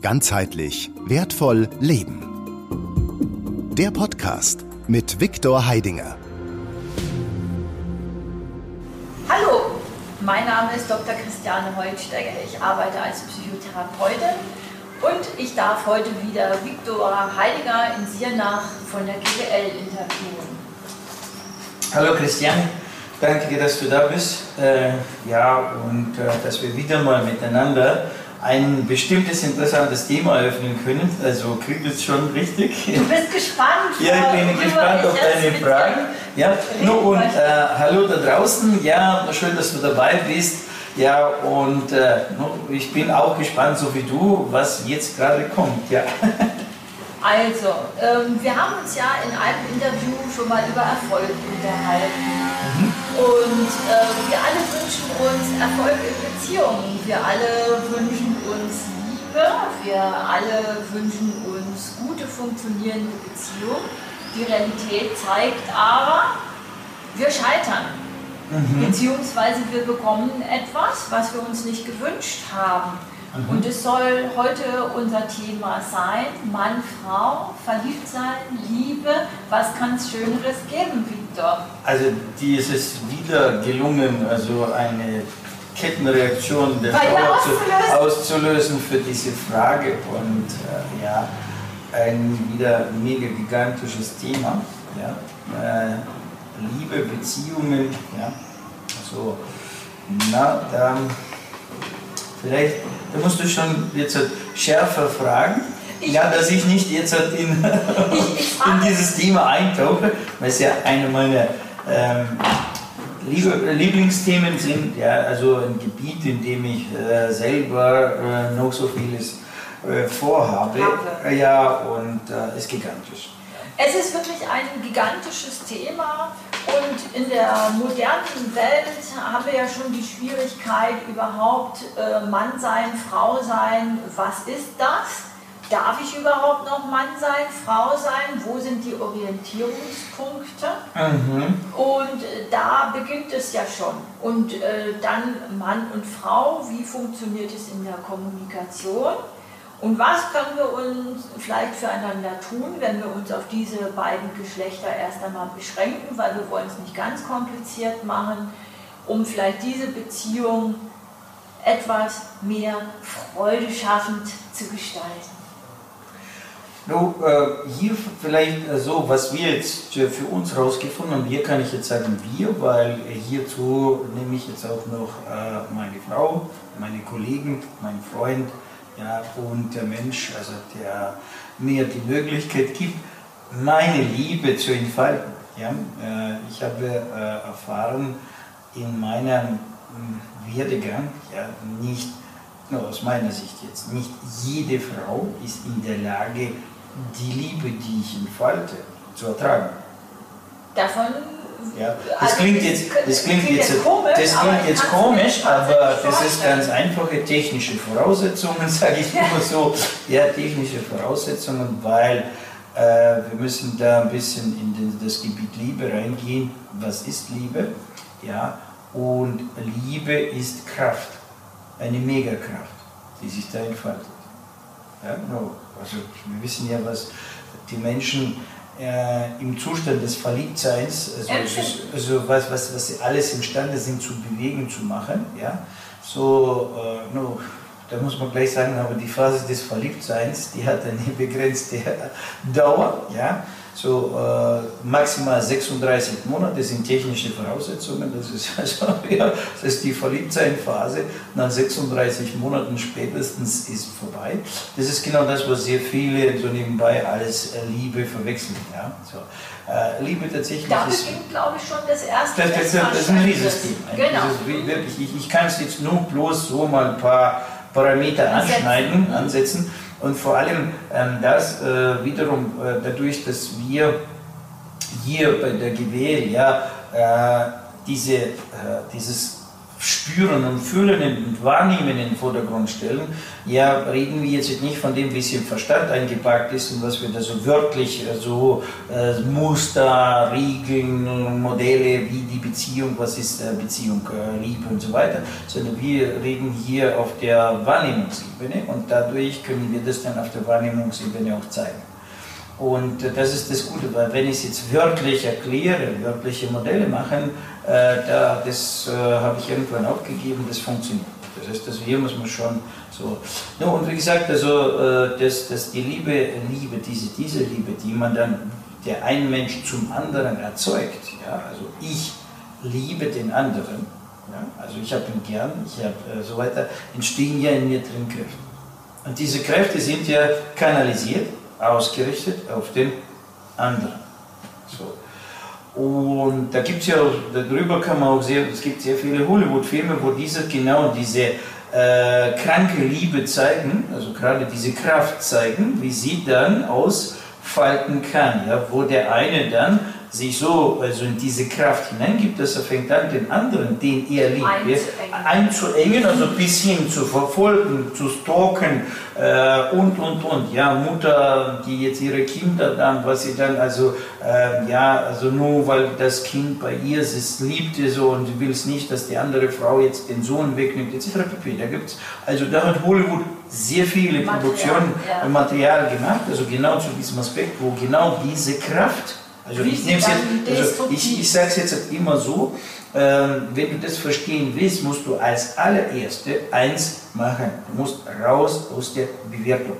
Ganzheitlich wertvoll leben. Der Podcast mit Viktor Heidinger. Hallo, mein Name ist Dr. Christiane Holtsteiger. Ich arbeite als Psychotherapeutin und ich darf heute wieder Viktor Heidinger in Siernach von der GWL interviewen. Hallo Christiane, danke dir, dass du da bist. Äh, ja, und äh, dass wir wieder mal miteinander ein bestimmtes interessantes Thema eröffnen können. Also kriegt es schon richtig. Du bist gespannt. Ja, ich bin gespannt auf deine Fragen. Ja, no, und äh, hallo da draußen. Ja, schön, dass du dabei bist. Ja, und äh, ich bin auch gespannt, so wie du, was jetzt gerade kommt. Ja. Also, ähm, wir haben uns ja in einem Interview schon mal über Erfolg unterhalten. Und äh, wir alle wünschen uns Erfolg in Beziehungen. Wir alle wünschen uns Liebe. Wir alle wünschen uns gute, funktionierende Beziehungen. Die Realität zeigt aber, wir scheitern. Mhm. Beziehungsweise wir bekommen etwas, was wir uns nicht gewünscht haben. Mhm. Und es soll heute unser Thema sein, Mann, Frau, verliebt sein, Liebe. Was kann es Schöneres geben, Victor? Also die ist es wieder gelungen, also eine Kettenreaktion der Frau auszulösen. auszulösen für diese Frage. Und äh, ja, ein wieder mega gigantisches Thema. Ja. Äh, Liebe, Beziehungen, ja. Also, na, da vielleicht da musst du schon jetzt schärfer fragen. Ich ja, dass ich nicht jetzt in, in dieses Thema eintauche, weil es ja eine meiner ähm, Lieblingsthemen sind. Ja, also ein Gebiet, in dem ich äh, selber äh, noch so vieles äh, vorhabe. Habe. Ja, und äh, ist gigantisch. Es ist wirklich ein gigantisches Thema und in der modernen Welt haben wir ja schon die Schwierigkeit überhaupt äh, Mann sein, Frau sein. Was ist das? Darf ich überhaupt noch Mann sein, Frau sein? Wo sind die Orientierungspunkte? Mhm. Und äh, da beginnt es ja schon. Und äh, dann Mann und Frau, wie funktioniert es in der Kommunikation? Und was können wir uns vielleicht füreinander tun, wenn wir uns auf diese beiden Geschlechter erst einmal beschränken, weil wir wollen es nicht ganz kompliziert machen, um vielleicht diese Beziehung etwas mehr freudeschaffend zu gestalten? No, äh, hier vielleicht äh, so, was wir jetzt für uns herausgefunden haben, hier kann ich jetzt sagen wir, weil hierzu nehme ich jetzt auch noch äh, meine Frau, meine Kollegen, meinen Freund, ja, und der Mensch, also der mir die Möglichkeit gibt, meine Liebe zu entfalten. Ja? Äh, ich habe äh, erfahren in meinem hm, Werdegang, ja, nicht, nur aus meiner Sicht jetzt, nicht jede Frau ist in der Lage, die Liebe, die ich entfalte, zu ertragen. Davon ja, das also klingt jetzt, das klingt jetzt, komisch, das klingt jetzt komisch, aber das ist ganz einfache technische Voraussetzungen, sage ich immer so. Ja, technische Voraussetzungen, weil äh, wir müssen da ein bisschen in den, das Gebiet Liebe reingehen. Was ist Liebe? Ja, und Liebe ist Kraft, eine Megakraft, die sich da entfaltet. Ja, no. Also wir wissen ja, was die Menschen äh, im Zustand des Verliebtseins, also, also was, was, was sie alles imstande sind zu bewegen, zu machen. Ja? So, äh, no, da muss man gleich sagen, aber die Phase des Verliebtseins, die hat eine begrenzte Dauer. Ja? So äh, maximal 36 Monate sind technische Voraussetzungen. Das ist also ja, das ist die Verliebtsein-Phase. Nach 36 Monaten spätestens ist vorbei. Das ist genau das, was sehr viele so nebenbei als äh, Liebe verwechseln. Ja? So, äh, Liebe tatsächlich da ist. beginnt, glaube ich, schon das erste. Das, das, das, ist ein Riesensystem. Genau. wirklich, ich, ich kann es jetzt nur bloß so mal ein paar Parameter anschneiden, ansetzen. Und vor allem ähm, das äh, wiederum äh, dadurch, dass wir hier bei der GWL ja, äh, diese, äh, dieses Spüren und Fühlen und Wahrnehmen in den Vordergrund stellen, ja, reden wir jetzt nicht von dem, wie es im Verstand eingepackt ist und was wir da so wörtlich, äh, so äh, Muster, Regeln, Modelle, wie die Beziehung, was ist äh, Beziehung, äh, Liebe und so weiter, sondern wir reden hier auf der Wahrnehmungsebene und dadurch können wir das dann auf der Wahrnehmungsebene auch zeigen. Und äh, das ist das Gute, weil wenn ich es jetzt wörtlich erkläre, wörtliche Modelle machen, da, das äh, habe ich irgendwann aufgegeben, das funktioniert. Das heißt, also hier muss man schon so. No, und wie gesagt, also äh, dass, dass die Liebe, Liebe, diese, diese Liebe, die man dann, der ein Mensch zum anderen erzeugt, ja, also ich liebe den anderen, ja, also ich habe ihn gern, ich habe äh, so weiter, entstehen ja in mir drin Kräfte. Und diese Kräfte sind ja kanalisiert, ausgerichtet auf den anderen. So. Und da gibt es ja, darüber kann man auch sehr, es gibt sehr viele Hollywood-Filme, wo diese genau diese äh, kranke Liebe zeigen, also gerade diese Kraft zeigen, wie sie dann ausfalten kann, ja, wo der eine dann sich so also in diese Kraft hineingibt, dass er fängt an, den anderen, den er liebt, einzuengen, einzuengen also bis hin zu verfolgen, zu stalken äh, und, und, und. Ja, Mutter, die jetzt ihre Kinder dann, was sie dann, also, äh, ja, also nur weil das Kind bei ihr ist, es liebt es so und sie will es nicht, dass die andere Frau jetzt den Sohn wegnimmt, etc. Da gibt's, also da hat Hollywood sehr viele Material, Produktionen, ja. Material gemacht, also genau zu diesem Aspekt, wo genau diese Kraft also ich, jetzt, also ich, ich sage es jetzt immer so, ähm, wenn du das verstehen willst, musst du als allererste eins machen. Du musst raus aus der Bewertung.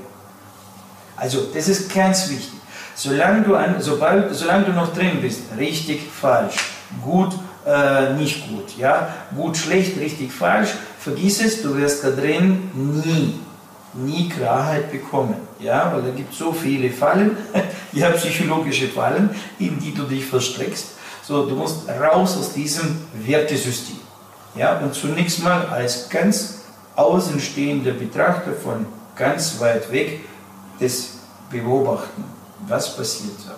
Also das ist ganz wichtig. Solange du, an, sobald, solange du noch drin bist, richtig, falsch, gut, äh, nicht gut, ja, gut, schlecht, richtig, falsch, vergiss es, du wirst da drin nie nie Klarheit bekommen. Ja, weil da gibt es so viele Fallen, ja, psychologische Fallen, in die du dich verstrickst. So, du musst raus aus diesem Wertesystem. Ja, und zunächst mal als ganz außenstehender Betrachter von ganz weit weg das beobachten, was passiert da.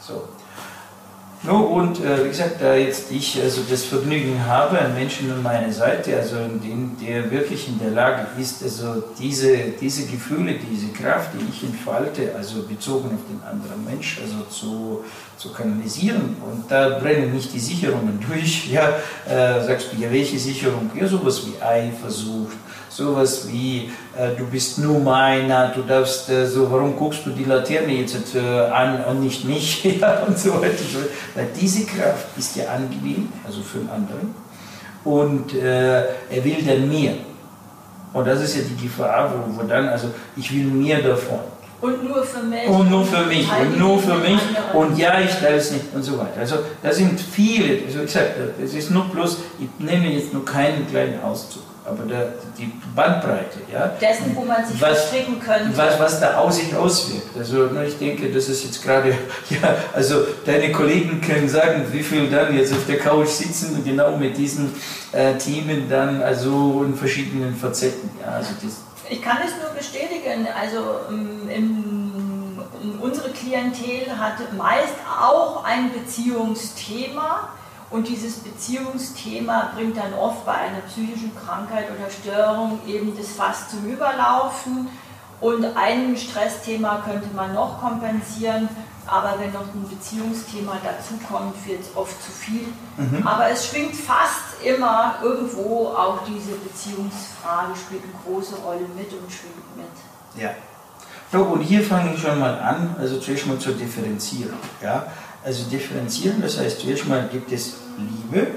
So. No, und äh, wie gesagt, da jetzt ich also das Vergnügen habe, einen Menschen an meiner Seite, also den, der wirklich in der Lage ist, also diese, diese Gefühle, diese Kraft, die ich entfalte, also bezogen auf den anderen Mensch, also zu, zu kanalisieren. Und da brennen nicht die Sicherungen durch. Ja, äh, sagst du, ja, welche Sicherung? Ja, sowas wie Eifersucht, sowas wie äh, du bist nur meiner, du darfst äh, so, warum guckst du die Laterne jetzt äh, an und nicht mich ja, und so weiter. Weil diese Kraft ist ja angenehm, also für den anderen, und äh, er will dann mehr. Und das ist ja die Gefahr, wo, wo dann, also ich will mehr davon. Und nur für mich. Und nur für mich. Und nur für mich. Und ja, ich teile es nicht und so weiter. Also da sind viele, also ich sage, das ist nur bloß, ich nehme jetzt nur keinen kleinen Auszug aber der, die Bandbreite, ja, dessen, wo man sich was, verstricken könnte. Was, was da aus sich auswirkt. Also ich denke, das ist jetzt gerade, ja, also deine Kollegen können sagen, wie viel dann jetzt auf der Couch sitzen, genau mit diesen äh, Themen dann, also in verschiedenen Facetten. Ja, also das, ich kann es nur bestätigen, also ähm, im, unsere Klientel hat meist auch ein Beziehungsthema und dieses Beziehungsthema bringt dann oft bei einer psychischen Krankheit oder Störung eben das Fass zum Überlaufen. Und ein Stressthema könnte man noch kompensieren, aber wenn noch ein Beziehungsthema dazukommt, wird es oft zu viel. Mhm. Aber es schwingt fast immer irgendwo auch diese Beziehungsfrage, spielt eine große Rolle mit und schwingt mit. Ja. So, und hier fange ich schon mal an, also zuerst mal zur Differenzierung. Ja? Also differenzieren, das heißt, zuerst mal gibt es Liebe,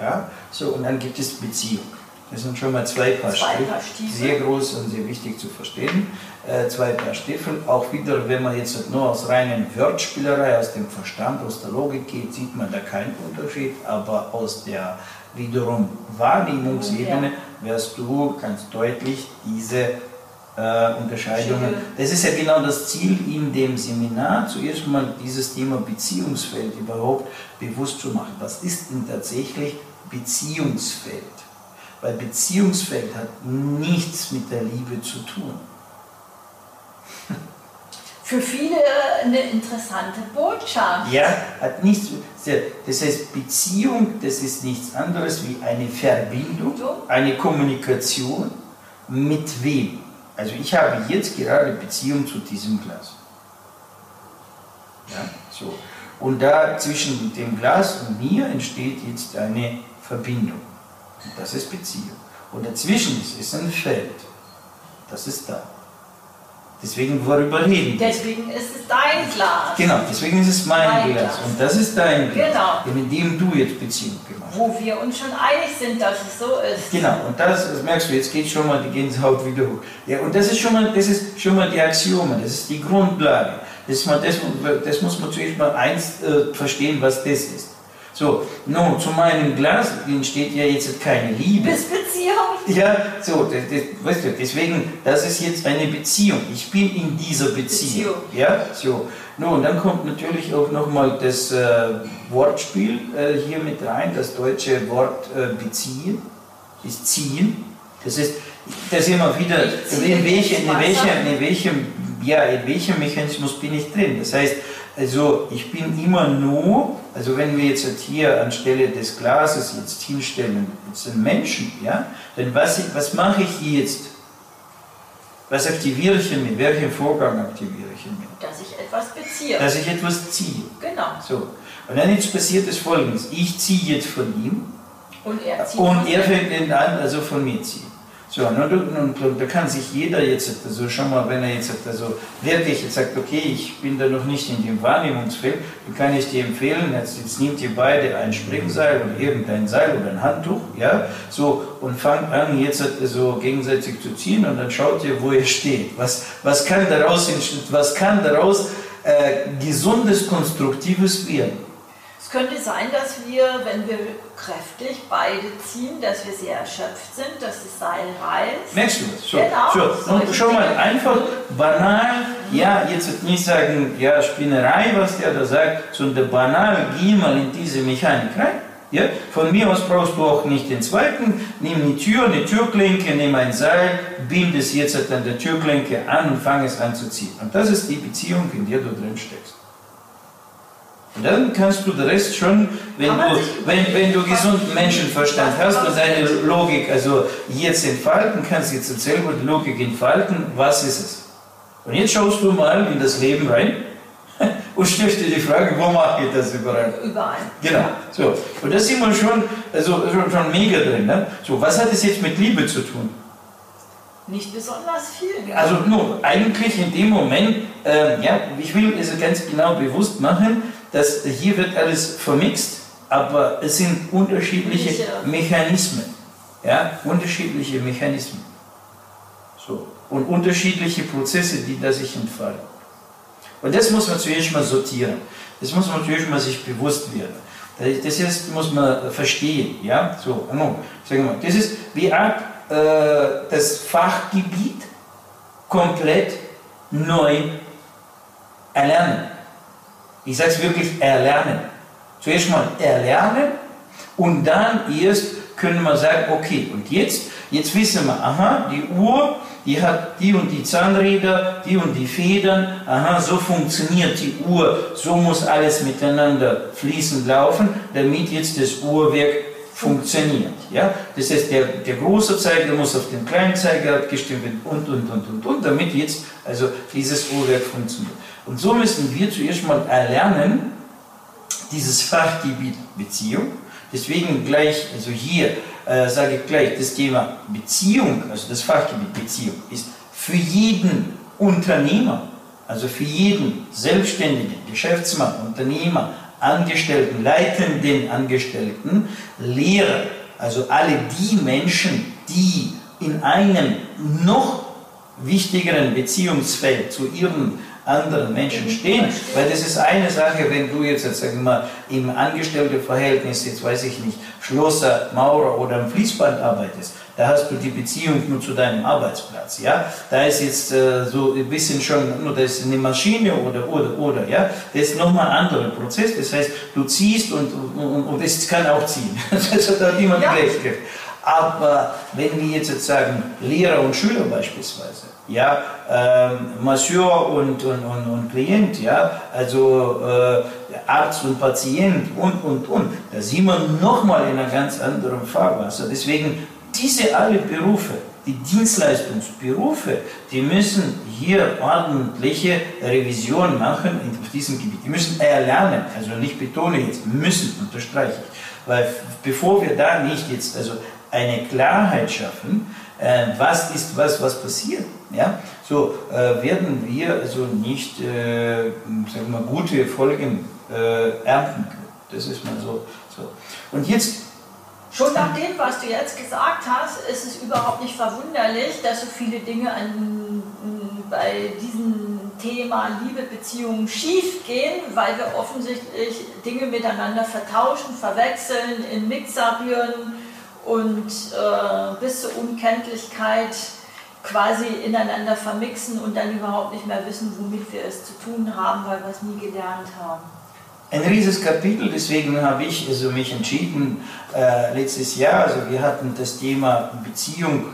ja, so, und dann gibt es Beziehung. Das sind schon mal zwei Paar, zwei Stiefel, Paar Stiefel. Sehr groß und sehr wichtig zu verstehen. Äh, zwei Paar Stiefel. Auch wieder, wenn man jetzt nur aus reinen Wörtspielerei, aus dem Verstand, aus der Logik geht, sieht man da keinen Unterschied. Aber aus der wiederum Wahrnehmungsebene wirst du ganz deutlich diese äh, Unterscheidungen. Das ist ja genau das Ziel in dem Seminar, zuerst mal dieses Thema Beziehungsfeld überhaupt bewusst zu machen. Was ist denn tatsächlich Beziehungsfeld? Weil Beziehungsfeld hat nichts mit der Liebe zu tun. für viele eine interessante Botschaft. Ja, hat nichts. Das heißt, Beziehung, das ist nichts anderes wie eine Verbindung, eine Kommunikation mit wem. Also ich habe jetzt gerade Beziehung zu diesem Glas. Ja, so. Und da zwischen dem Glas und mir entsteht jetzt eine Verbindung. Und das ist Beziehung. Und dazwischen ist, ein Feld. Das ist da. Deswegen, worüber reden wir? Deswegen ist es dein Glas. Genau, deswegen ist es mein, mein Glas. Glas. Und das ist dein Glas. Genau. Mit dem du jetzt Beziehung. Wo wir uns schon einig sind, dass es so ist. Genau, und das, das merkst du, jetzt geht schon mal die Gänsehaut wieder hoch. Ja, und das ist schon mal, das ist schon mal die Axiome, das ist die Grundlage. Das, man, das, das muss man zuerst mal eins äh, verstehen, was das ist. So, nun, zu meinem Glas entsteht ja jetzt keine Liebe. Das Beziehung. Ja, so, das, das, weißt du, deswegen, das ist jetzt eine Beziehung. Ich bin in dieser Beziehung. Beziehung. Ja, so. Nun, dann kommt natürlich auch nochmal das äh, Wortspiel äh, hier mit rein, das deutsche Wort äh, beziehen, ist ziehen. Das ist, das immer wieder, in, welche, in, welcher, in, welchem, ja, in welchem Mechanismus bin ich drin. Das heißt, also ich bin immer nur, also wenn wir jetzt hier anstelle des Glases jetzt hinstellen, jetzt einen Menschen, ja, dann was, was mache ich jetzt? Was aktiviere ich mit? Welchen Vorgang aktiviere ich mit? Dass ich etwas beziehe. Dass ich etwas ziehe. Genau. So. Und dann jetzt passiert es folgendes. Ich ziehe jetzt von ihm. Und er zieht Und er fängt an, also von mir ziehen. So, und, und, und, da kann sich jeder jetzt, also schon mal, wenn er jetzt also wirklich jetzt sagt, okay, ich bin da noch nicht in dem Wahrnehmungsfeld, dann kann ich dir empfehlen, jetzt, jetzt nehmt ihr beide ein Springseil oder irgendein Seil oder ein Handtuch, ja, so, und fangt an, jetzt so gegenseitig zu ziehen und dann schaut ihr, wo ihr steht. Was, was kann daraus, was kann daraus äh, gesundes, konstruktives werden? könnte sein, dass wir, wenn wir kräftig beide ziehen, dass wir sehr erschöpft sind, dass das Seil reißt. Merkst du das? So, genau, so. Und schon mal einfach banal, ja, jetzt nicht sagen, ja, Spinnerei, was der da sagt, sondern banal, geh mal in diese Mechanik rein. Ja? Von mir aus brauchst du auch nicht den zweiten. Nimm eine Tür, eine Türklinke, nimm ein Seil, bind es jetzt an der Türklinke an und fang es an zu ziehen. Und das ist die Beziehung, in der du drin steckst. Und dann kannst du den Rest schon, wenn du, wenn, wenn du gesunden Menschenverstand hast und deine Logik also jetzt entfalten kannst, jetzt selber die Logik entfalten, was ist es? Und jetzt schaust du mal in das Leben rein und stellst dir die Frage, wo mache ich das überall? Überall. Genau. So. Und da sind wir schon, also schon, schon mega drin. Ne? So, was hat es jetzt mit Liebe zu tun? Nicht besonders viel. Also nur eigentlich in dem Moment, äh, ja, ich will es ganz genau bewusst machen, dass hier wird alles vermixt, aber es sind unterschiedliche Mechanismen. Ja, unterschiedliche Mechanismen. So. Und unterschiedliche Prozesse, die da sich entfalten. Und das muss man zuerst mal sortieren. Das muss man zuerst mal sich bewusst werden. Das ist, muss man verstehen. Ja? So, sagen wir, das ist wie Art, äh, das Fachgebiet komplett neu erlernen. Ich sage es wirklich, erlernen. Zuerst mal erlernen und dann erst können wir sagen, okay, und jetzt, jetzt wissen wir, aha, die Uhr, die hat die und die Zahnräder, die und die Federn, aha, so funktioniert die Uhr, so muss alles miteinander fließend laufen, damit jetzt das Uhrwerk funktioniert. Ja? Das heißt, der, der große Zeiger muss auf den kleinen Zeiger abgestimmt werden und, und, und, und, und, damit jetzt also dieses Uhrwerk funktioniert. Und so müssen wir zuerst mal erlernen, dieses Fachgebiet Beziehung. Deswegen gleich, also hier äh, sage ich gleich, das Thema Beziehung, also das Fachgebiet Beziehung, ist für jeden Unternehmer, also für jeden Selbstständigen, Geschäftsmann, Unternehmer, Angestellten, leitenden Angestellten, Lehrer, also alle die Menschen, die in einem noch wichtigeren Beziehungsfeld zu ihren anderen Menschen stehen. Weil das ist eine Sache, wenn du jetzt, jetzt sagen wir mal, im Angestelltenverhältnis, jetzt weiß ich nicht, Schlosser, Maurer oder am Fließband arbeitest, da hast du die Beziehung nur zu deinem Arbeitsplatz, ja. Da ist jetzt äh, so ein bisschen schon, nur das ist eine Maschine oder, oder, oder, ja. Das ist nochmal ein anderer Prozess, das heißt, du ziehst und, und, und es kann auch ziehen. das hat auch niemand ja. gleich Aber wenn wir jetzt sagen, Lehrer und Schüler beispielsweise, ja, ähm, Masseur und, und, und, und Klient, ja, also äh, Arzt und Patient und, und, und, da sind wir nochmal in einem ganz anderen Fahrwasser. Deswegen diese alle Berufe, die Dienstleistungsberufe, die müssen hier ordentliche Revision machen in diesem Gebiet. Die müssen erlernen, also nicht betone jetzt, müssen, unterstreiche ich. Weil bevor wir da nicht jetzt also eine Klarheit schaffen, äh, was ist was, was passiert, ja, so äh, werden wir also nicht äh, sagen wir, gute Folgen äh, ernten können. Das ist mal so, so. Und jetzt Schon nach dem, was du jetzt gesagt hast, ist es überhaupt nicht verwunderlich, dass so viele Dinge an, bei diesem Thema Liebe, Beziehungen schief gehen, weil wir offensichtlich Dinge miteinander vertauschen, verwechseln, in Mixer rühren und äh, bis zur Unkenntlichkeit quasi ineinander vermixen und dann überhaupt nicht mehr wissen, womit wir es zu tun haben, weil wir es nie gelernt haben. Ein riesiges Kapitel, deswegen habe ich also mich entschieden, äh, letztes Jahr, also wir hatten das Thema Beziehung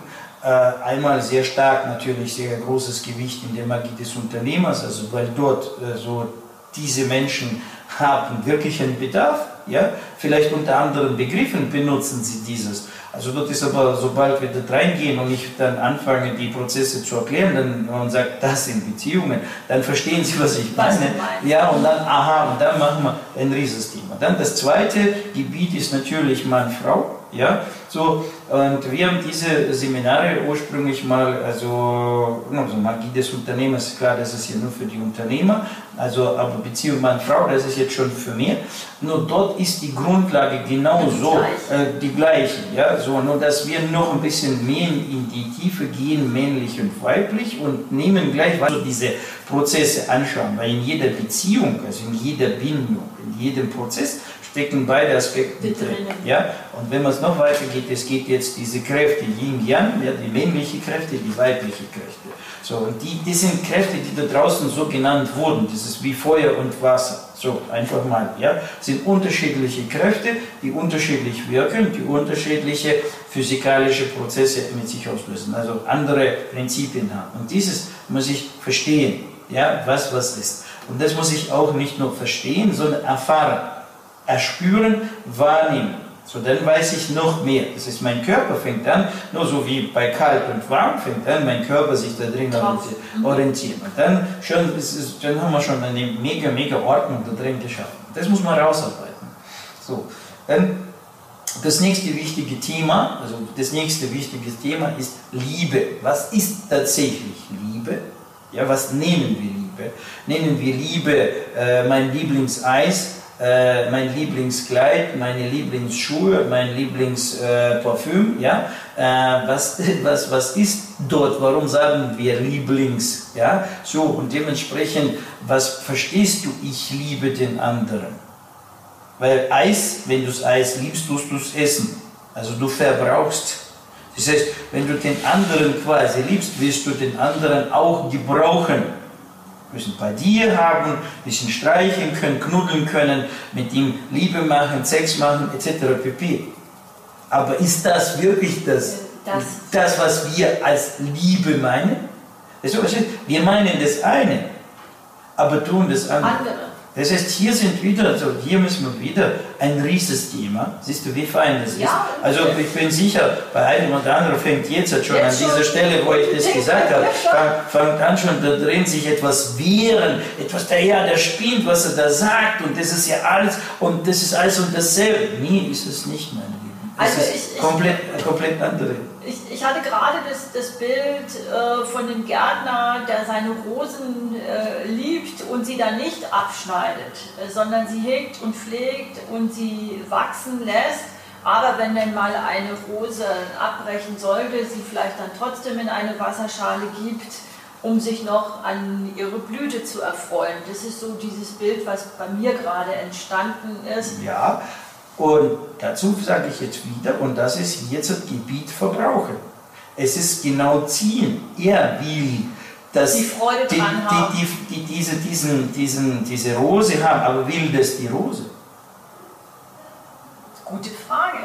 äh, einmal sehr stark, natürlich sehr großes Gewicht in der Magie des Unternehmers, also weil dort äh, so diese Menschen haben wirklich einen Bedarf, ja, vielleicht unter anderen Begriffen benutzen sie dieses. Also dort ist aber, sobald wir dort reingehen und ich dann anfange, die Prozesse zu erklären dann, und sage, das sind Beziehungen, dann verstehen Sie, was ich meine. Ja, und dann, aha, und dann machen wir ein Riesenthema. Dann das zweite Gebiet ist natürlich Mann-Frau. Ja, so, und wir haben diese Seminare ursprünglich mal, also, also Magie des Unternehmers, klar, das ist hier nur für die Unternehmer, also, aber Beziehung Mann-Frau, das ist jetzt schon für mehr. Nur dort ist die Grundlage genau so, äh, die gleiche, ja, so, nur dass wir noch ein bisschen mehr in die Tiefe gehen, männlich und weiblich, und nehmen gleich weiter diese Prozesse anschauen, weil in jeder Beziehung, also in jeder Bindung, in jedem Prozess, stecken beide Aspekte drin. Ja? Und wenn man es noch weiter geht, es geht jetzt diese Kräfte Yin-Yang, ja, die männliche Kräfte, die weibliche Kräfte. So, und die, die sind Kräfte, die da draußen so genannt wurden. Das ist wie Feuer und Wasser. So, einfach mal. Ja? sind unterschiedliche Kräfte, die unterschiedlich wirken, die unterschiedliche physikalische Prozesse mit sich auslösen. Also andere Prinzipien haben. Und dieses muss ich verstehen, ja, was was ist. Und das muss ich auch nicht nur verstehen, sondern erfahren erspüren, wahrnehmen. So, dann weiß ich noch mehr. Das ist, mein Körper fängt an, nur so wie bei kalt und warm, fängt an, mein Körper sich da drin mhm. orientieren. Und dann, schon, ist, dann haben wir schon eine mega, mega Ordnung da drin geschaffen. Das muss man rausarbeiten. So, dann das nächste wichtige Thema, also das nächste wichtige Thema ist Liebe. Was ist tatsächlich Liebe? Ja, was nennen wir Liebe? Nennen wir Liebe äh, mein Lieblingseis? Äh, mein Lieblingskleid, meine Lieblingsschuhe, mein Lieblingsparfüm, äh, ja, äh, was, was, was ist dort, warum sagen wir Lieblings, ja, so und dementsprechend, was verstehst du, ich liebe den anderen, weil Eis, wenn du das Eis liebst, tust du es essen, also du verbrauchst. Das heißt, wenn du den anderen quasi liebst, wirst du den anderen auch gebrauchen müssen bei dir haben, bisschen streicheln können, knuddeln können, mit ihm Liebe machen, Sex machen, etc. pp. Aber ist das wirklich das, das, das was wir als Liebe meinen? Wir meinen das eine, aber tun das andere. andere. Das heißt, hier sind wieder, also hier müssen wir wieder ein Riesenthema. Siehst du, wie fein das ist? Ja, also ich bin sicher, bei einem oder anderen fängt jetzt schon jetzt an dieser schon. Stelle, wo ich das gesagt habe, fängt an schon da drin sich etwas wehren, etwas, der ja, der spinnt, was er da sagt und das ist ja alles und das ist alles und dasselbe. Nie ist es nicht, meine Lieben. Das also ist ich, komplett, ich, komplett andere ich, ich hatte gerade das, das Bild äh, von dem Gärtner, der seine Rosen äh, liebt und sie dann nicht abschneidet, äh, sondern sie hegt und pflegt und sie wachsen lässt. Aber wenn dann mal eine Rose abbrechen sollte, sie vielleicht dann trotzdem in eine Wasserschale gibt, um sich noch an ihre Blüte zu erfreuen. Das ist so dieses Bild, was bei mir gerade entstanden ist. Ja, und dazu sage ich jetzt wieder, und das ist jetzt das Gebiet Verbrauchen. Es ist genau ziehen. Er will, dass die, Freude die, die, die, die, diese, diesen, diesen, diese Rose haben, aber will das die Rose? Gute Frage.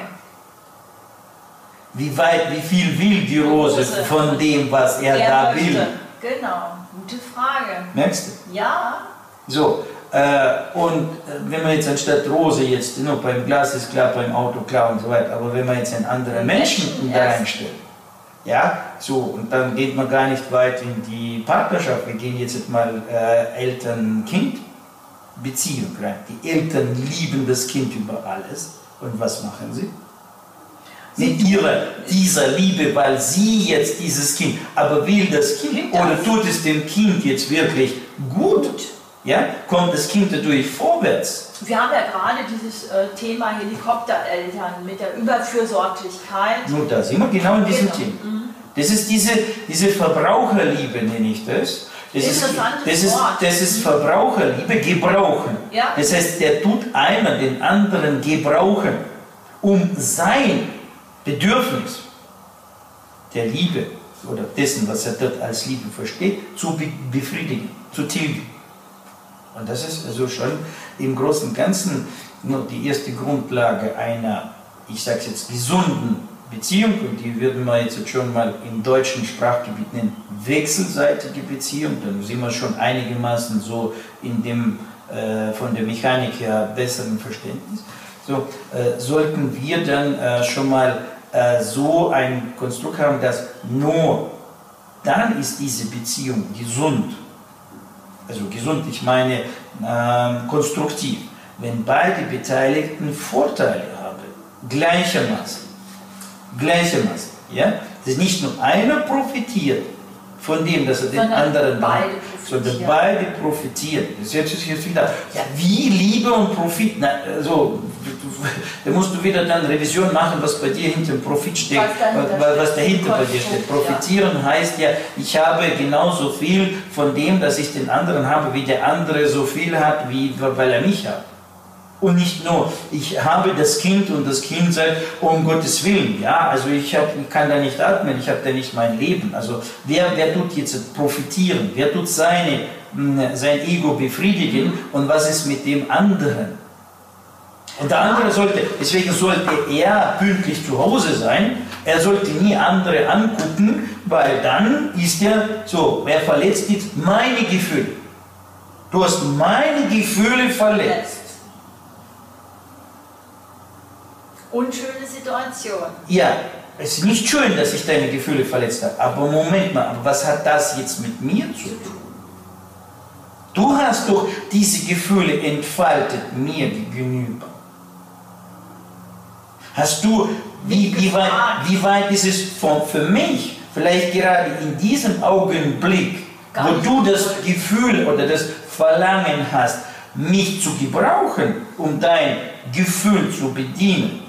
Wie weit, wie viel will die Rose, Rose. von dem, was er, er da möchte. will? Genau, gute Frage. Merkst du? Ja. So, äh, und äh, wenn man jetzt anstatt Rose jetzt, nur beim Glas ist klar, beim Auto klar und so weiter, aber wenn man jetzt einen anderen Menschen, Menschen da reinstellt, ja, so, und dann geht man gar nicht weit in die Partnerschaft. Wir gehen jetzt mal äh, Eltern-Kind-Beziehung rein. Die Eltern lieben das Kind über alles. Und was machen sie? Mit ihrer, dieser Liebe, weil sie jetzt dieses Kind, aber will das Kind oder tut es dem Kind jetzt wirklich gut? Ja, kommt das Kind dadurch vorwärts? Wir haben ja gerade dieses äh, Thema Helikoptereltern mit der Überfürsorglichkeit. Nur da sind wir genau in diesem genau. Thema. Mhm. Das ist diese, diese Verbraucherliebe, nenne ich das. Das ist, das, ist, das ist Verbraucherliebe, gebrauchen. Ja. Das heißt, der tut einer den anderen gebrauchen, um sein Bedürfnis der Liebe oder dessen, was er dort als Liebe versteht, zu befriedigen, zu tilgen. Und das ist also schon im Großen und Ganzen nur die erste Grundlage einer, ich sage es jetzt, gesunden Beziehung. Und die würden wir jetzt schon mal im deutschen Sprachgebiet nennen, wechselseitige Beziehung. Dann sind wir schon einigermaßen so in dem äh, von der Mechanik her besseren Verständnis. So äh, sollten wir dann äh, schon mal äh, so ein Konstrukt haben, dass nur dann ist diese Beziehung gesund also gesund, ich meine äh, konstruktiv, wenn beide Beteiligten Vorteile haben, gleichermaßen, gleichermaßen, ja, dass nicht nur einer profitiert von dem, dass er den sondern anderen beide sondern beide profitieren. Das ist jetzt, jetzt wieder, ja, wie Liebe und Profit, na, also, da musst du wieder dann Revision machen, was bei dir hinter dem Profit steht, was, was dahinter bei dir steht. Profitieren heißt ja, ich habe genauso viel von dem, dass ich den anderen habe, wie der andere so viel hat, wie, weil er mich hat. Und nicht nur, ich habe das Kind und das Kind sagt, um Gottes Willen, ja, also ich, hab, ich kann da nicht atmen, ich habe da nicht mein Leben. Also wer, wer tut jetzt profitieren? Wer tut seine, hm, sein Ego befriedigen und was ist mit dem anderen? Und der andere sollte, deswegen sollte er pünktlich zu Hause sein, er sollte nie andere angucken, weil dann ist er so, wer verletzt jetzt meine Gefühle. Du hast meine Gefühle verletzt. Unschöne Situation. Ja, es ist nicht schön, dass ich deine Gefühle verletzt habe. Aber Moment mal, was hat das jetzt mit mir zu tun? Du hast doch diese Gefühle entfaltet mir gegenüber. Hast du, wie, wie, weit, wie weit ist es von, für mich, vielleicht gerade in diesem Augenblick, wo du das Gefühl oder das Verlangen hast, mich zu gebrauchen, um dein Gefühl zu bedienen,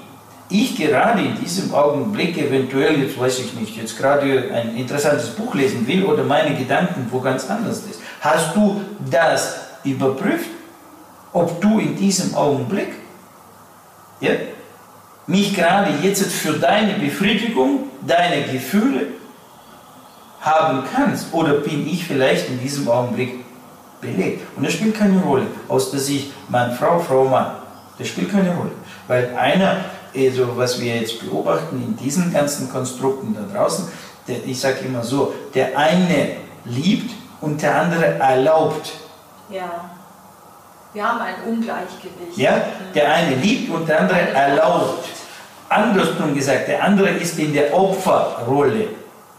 ich gerade in diesem Augenblick eventuell, jetzt weiß ich nicht, jetzt gerade ein interessantes Buch lesen will oder meine Gedanken wo ganz anders ist. Hast du das überprüft, ob du in diesem Augenblick ja, mich gerade jetzt für deine Befriedigung, deine Gefühle haben kannst? Oder bin ich vielleicht in diesem Augenblick belegt? Und das spielt keine Rolle, aus der Sicht Mann, Frau, Frau, Mann. Das spielt keine Rolle. Weil einer also was wir jetzt beobachten in diesen ganzen Konstrukten da draußen, der, ich sage immer so, der eine liebt und der andere erlaubt. Ja. Wir haben ein Ungleichgewicht. Ja, der eine liebt und der andere erlaubt. Andersrum gesagt, der andere ist in der Opferrolle.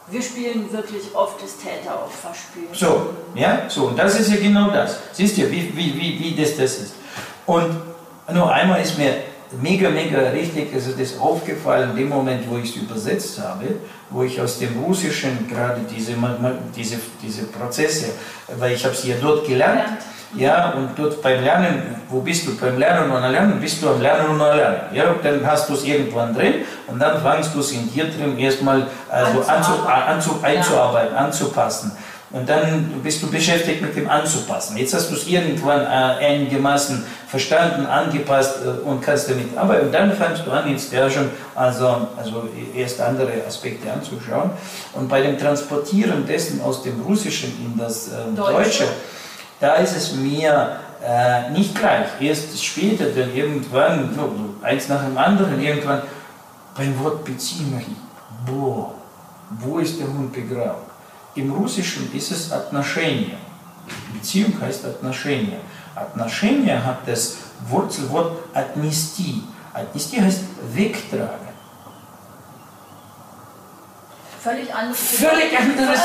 Wir spielen wirklich oft das Täter-Opfer-Spiel. So, ja, so, und das ist ja genau das. Siehst du, wie, wie, wie, wie das das ist. Und nur einmal ist mir mega, mega richtig ist es das aufgefallen, in dem Moment, wo ich es übersetzt habe, wo ich aus dem Russischen gerade diese, diese, diese Prozesse, weil ich habe es ja dort gelernt, ja, und dort beim Lernen, wo bist du? Beim Lernen und Erlernen bist du am Lernen und Erlernen. Ja, und dann hast du es irgendwann drin und dann fangst du es in dir drin erstmal also anzu, anzu, einzuarbeiten, anzupassen. Und dann bist du beschäftigt mit dem anzupassen. Jetzt hast du es irgendwann äh, einigermaßen verstanden, angepasst äh, und kannst damit arbeiten. Und dann fängst du an, jetzt ja schon also, also erst andere Aspekte anzuschauen. Und bei dem Transportieren dessen aus dem Russischen in das äh, Deutsche. Deutsche, da ist es mir äh, nicht gleich. Erst später, dann irgendwann, so, eins nach dem anderen, irgendwann beim Wort Beziehung boah, wo ist der Hund begraben? Im Russischen ist es Отношения. Beziehung heißt Отношения. Отношения hat das Wurzelwort отнести. Отнести heißt wegtragen. Völlig anderes. Völlig anderes.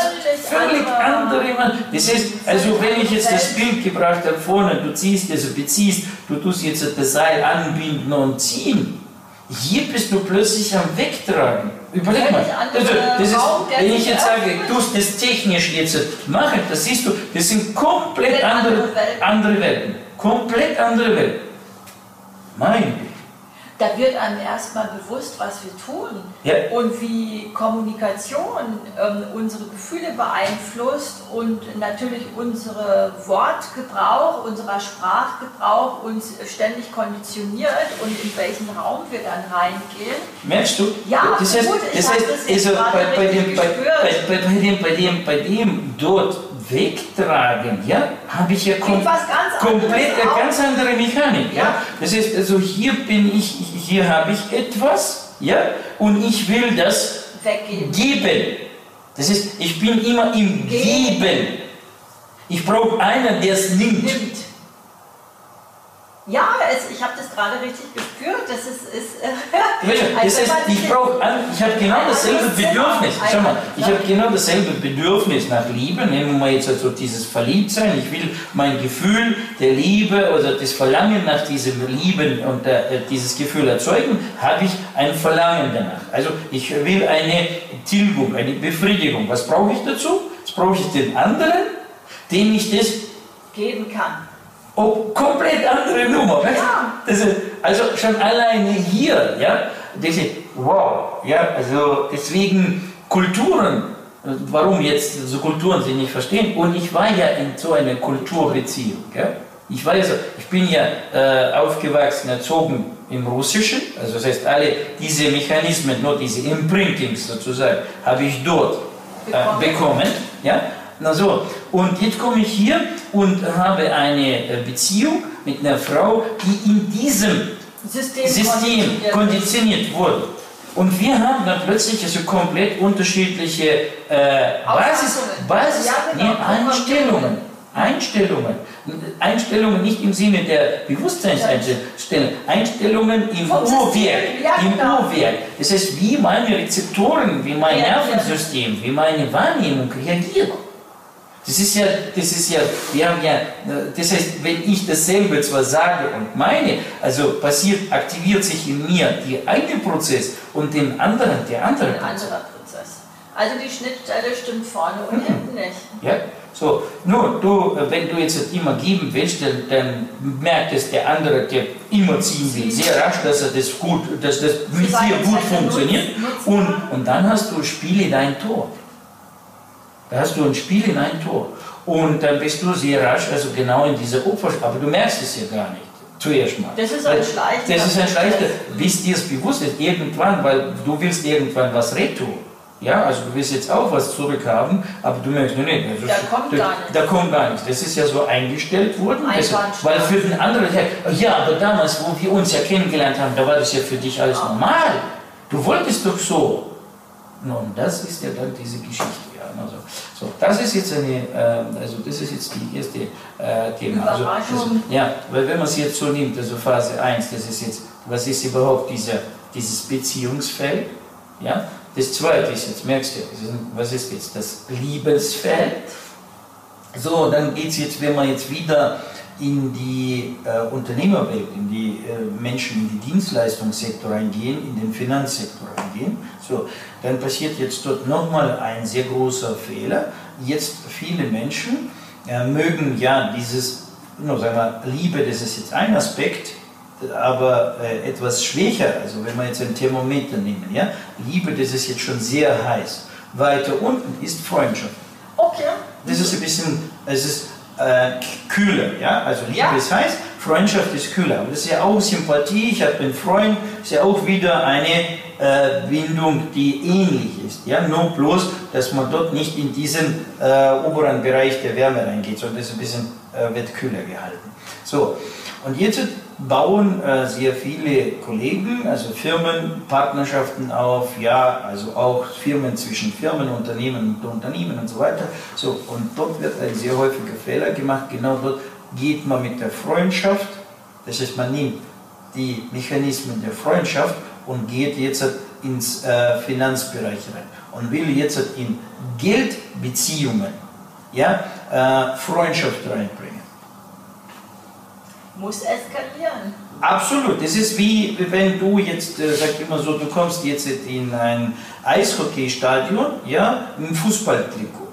Völlig, andere. andere. Das heißt, also wenn ich jetzt das Bild gebracht habe vorne, du ziehst, also beziehst, du tust jetzt das Seil anbinden und ziehen. hier bist du plötzlich am Wegtragen. Überleg mal. Also, das ist, wenn ich jetzt sage, du tust das technisch jetzt machen, das siehst du, das sind komplett andere, andere Welten. Komplett andere Welten. Mein da wird einem erstmal bewusst, was wir tun ja. und wie Kommunikation ähm, unsere Gefühle beeinflusst und natürlich unsere Wortgebrauch, unser Sprachgebrauch uns ständig konditioniert und in welchen Raum wir dann reingehen. Merkst du? Ja, das heißt, gut, das heißt also bei, bei, dem, bei, bei, bei, dem, bei, dem, bei dem dort wegtragen, ja, habe ich ja kom komplett eine ganz andere Mechanik. Ja. Das heißt, also hier bin ich, hier habe ich etwas, ja, und ich will das Weggeben. geben. Das heißt, ich bin immer im Geben. Geben. Ich brauche einen, der es nimmt. nimmt. Ja, es, ich habe das gerade richtig gespürt. Das ist. ist äh, das ist ich brauche, ich habe genau dasselbe Bedürfnis. Schau mal, ich habe genau dasselbe Bedürfnis nach Liebe. Nehmen wir mal jetzt also dieses Verliebtsein. Ich will mein Gefühl der Liebe oder das Verlangen nach diesem Lieben und äh, dieses Gefühl erzeugen, habe ich ein Verlangen danach. Also ich will eine Tilgung, eine Befriedigung. Was brauche ich dazu? Jetzt brauche ich den anderen, dem ich das geben kann. Oh, komplett andere Nummer. Ja. Das ist, also schon alleine hier, ja, ist, wow, ja, also deswegen Kulturen, warum jetzt so Kulturen sie nicht verstehen, und ich war ja in so einer Kulturbeziehung, ja. Ich weiß, ich bin ja äh, aufgewachsen, erzogen im Russischen, also das heißt, alle diese Mechanismen, nur diese Imprintings sozusagen, habe ich dort äh, bekommen, ja. Na so, und jetzt komme ich hier und habe eine äh, Beziehung mit einer Frau, die in diesem System, System konditioniert wurde. Und wir haben dann plötzlich also komplett unterschiedliche äh, Basis, Basis ja, genau. Einstellungen. Einstellungen. Einstellungen nicht im Sinne der Bewusstseinseinstellung, Einstellungen im Uhrwerk. Ja, Im genau. Das heißt, wie meine Rezeptoren, wie mein Nervensystem, wie meine Wahrnehmung reagiert. Das ist ja, das ist ja, wir haben ja, das heißt, wenn ich dasselbe zwar sage und meine, also passiert, aktiviert sich in mir der eine Prozess und den anderen der andere Ein Prozess. anderer Prozess. Also die Schnittstelle stimmt vorne und mhm. hinten nicht. Ja, so, nur du, wenn du jetzt immer geben willst, dann, dann merkt es der andere, der immer ziehen will, sehr rasch, dass er das gut, dass das mit dir gut funktioniert und, und dann hast du Spiele dein Tor. Da hast du ein Spiel in ein Tor. Und dann bist du sehr rasch, also genau in dieser Opfer, aber du merkst es ja gar nicht. Zuerst mal. Das ist ein Schleichter. Das ist ein Schleichter, bis dir es bewusst ist, irgendwann, weil du willst irgendwann was retun. Ja, also du willst jetzt auch was zurückhaben, aber du merkst, nee, nee, also, da kommt da, gar nichts. Da kommt gar nichts. Das ist ja so eingestellt worden. Das, weil für den anderen, ja, aber damals, wo wir uns ja kennengelernt haben, da war das ja für dich alles normal. Du wolltest doch so. Nun, das ist ja dann diese Geschichte. Also, so, das ist jetzt eine, äh, also das ist jetzt die erste äh, Thema. Also, also, ja, weil wenn man es jetzt so nimmt, also Phase 1, das ist jetzt, was ist überhaupt dieser, dieses Beziehungsfeld? Ja? Das zweite ist, jetzt merkst du, was ist jetzt das Liebesfeld? So, dann geht es jetzt, wenn man jetzt wieder in die äh, Unternehmerwelt, in die äh, Menschen, in die Dienstleistungssektor eingehen, in den Finanzsektor eingehen, so, dann passiert jetzt dort nochmal ein sehr großer Fehler. Jetzt viele Menschen äh, mögen ja dieses, no, sagen wir, Liebe, das ist jetzt ein Aspekt, aber äh, etwas schwächer, also wenn wir jetzt ein Thermometer nehmen, ja, Liebe, das ist jetzt schon sehr heiß. Weiter unten ist Freundschaft. Okay. Das ist ein bisschen, es ist äh, kühler, ja, also Liebe ja. ist heiß, Freundschaft ist kühler. Aber das ist ja auch Sympathie, ich habe einen Freund, ist ja auch wieder eine äh, Bindung, die ähnlich ist. Ja? Nur bloß, dass man dort nicht in diesen äh, oberen Bereich der Wärme reingeht, sondern das ein bisschen äh, wird kühler gehalten. So, und jetzt bauen äh, sehr viele Kollegen, also Firmen, Partnerschaften auf, ja, also auch Firmen zwischen Firmen, Unternehmen und Unternehmen und so weiter. So, und dort wird ein sehr häufiger Fehler gemacht. Genau dort geht man mit der Freundschaft, das heißt, man nimmt die Mechanismen der Freundschaft und geht jetzt ins äh, Finanzbereich rein und will jetzt in Geldbeziehungen ja, äh, Freundschaft reinbringen. Muss eskalieren. Absolut. Das ist wie wenn du jetzt, äh, sag immer so, du kommst jetzt in ein Eishockeystadion, ja, im Fußballtrikot.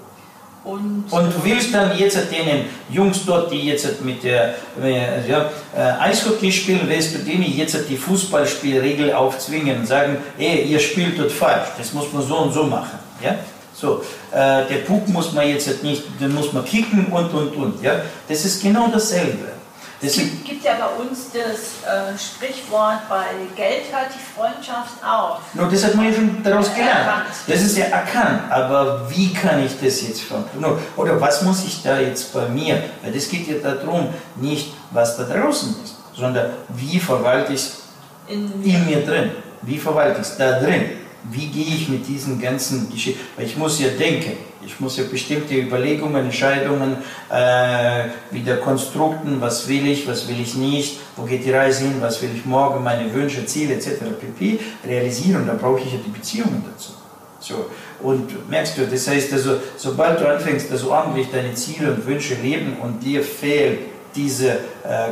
Und, und, du willst dann jetzt den Jungs dort, die jetzt mit der äh, ja, äh, Eishockey spielen, willst du denen jetzt die Fußballspielregel aufzwingen und sagen, ey, ihr spielt dort falsch, das muss man so und so machen. Ja? So, äh, der Puck muss man jetzt nicht, den muss man kicken und und und. Ja? Das ist genau dasselbe. Es gibt, gibt, ja bei uns das äh, Sprichwort, bei Geld hört die Freundschaft auf. No, das hat man ja schon daraus gelernt. Erkannt. Das ist ja erkannt, aber wie kann ich das jetzt no, Oder was muss ich da jetzt bei mir? Weil das geht ja darum, nicht was da draußen ist, sondern wie verwalte ich es in, in mir drin. Wie verwalte ich es da drin? Wie gehe ich mit diesen ganzen Geschichten, weil ich muss ja denken, ich muss ja bestimmte Überlegungen, Entscheidungen, äh, wieder Konstrukten, was will ich, was will ich nicht, wo geht die Reise hin, was will ich morgen, meine Wünsche, Ziele etc. pp. realisieren, da brauche ich ja die Beziehungen dazu. So. Und merkst du, das heißt also, sobald du anfängst, also ordentlich deine Ziele und Wünsche leben und dir fehlt diese äh,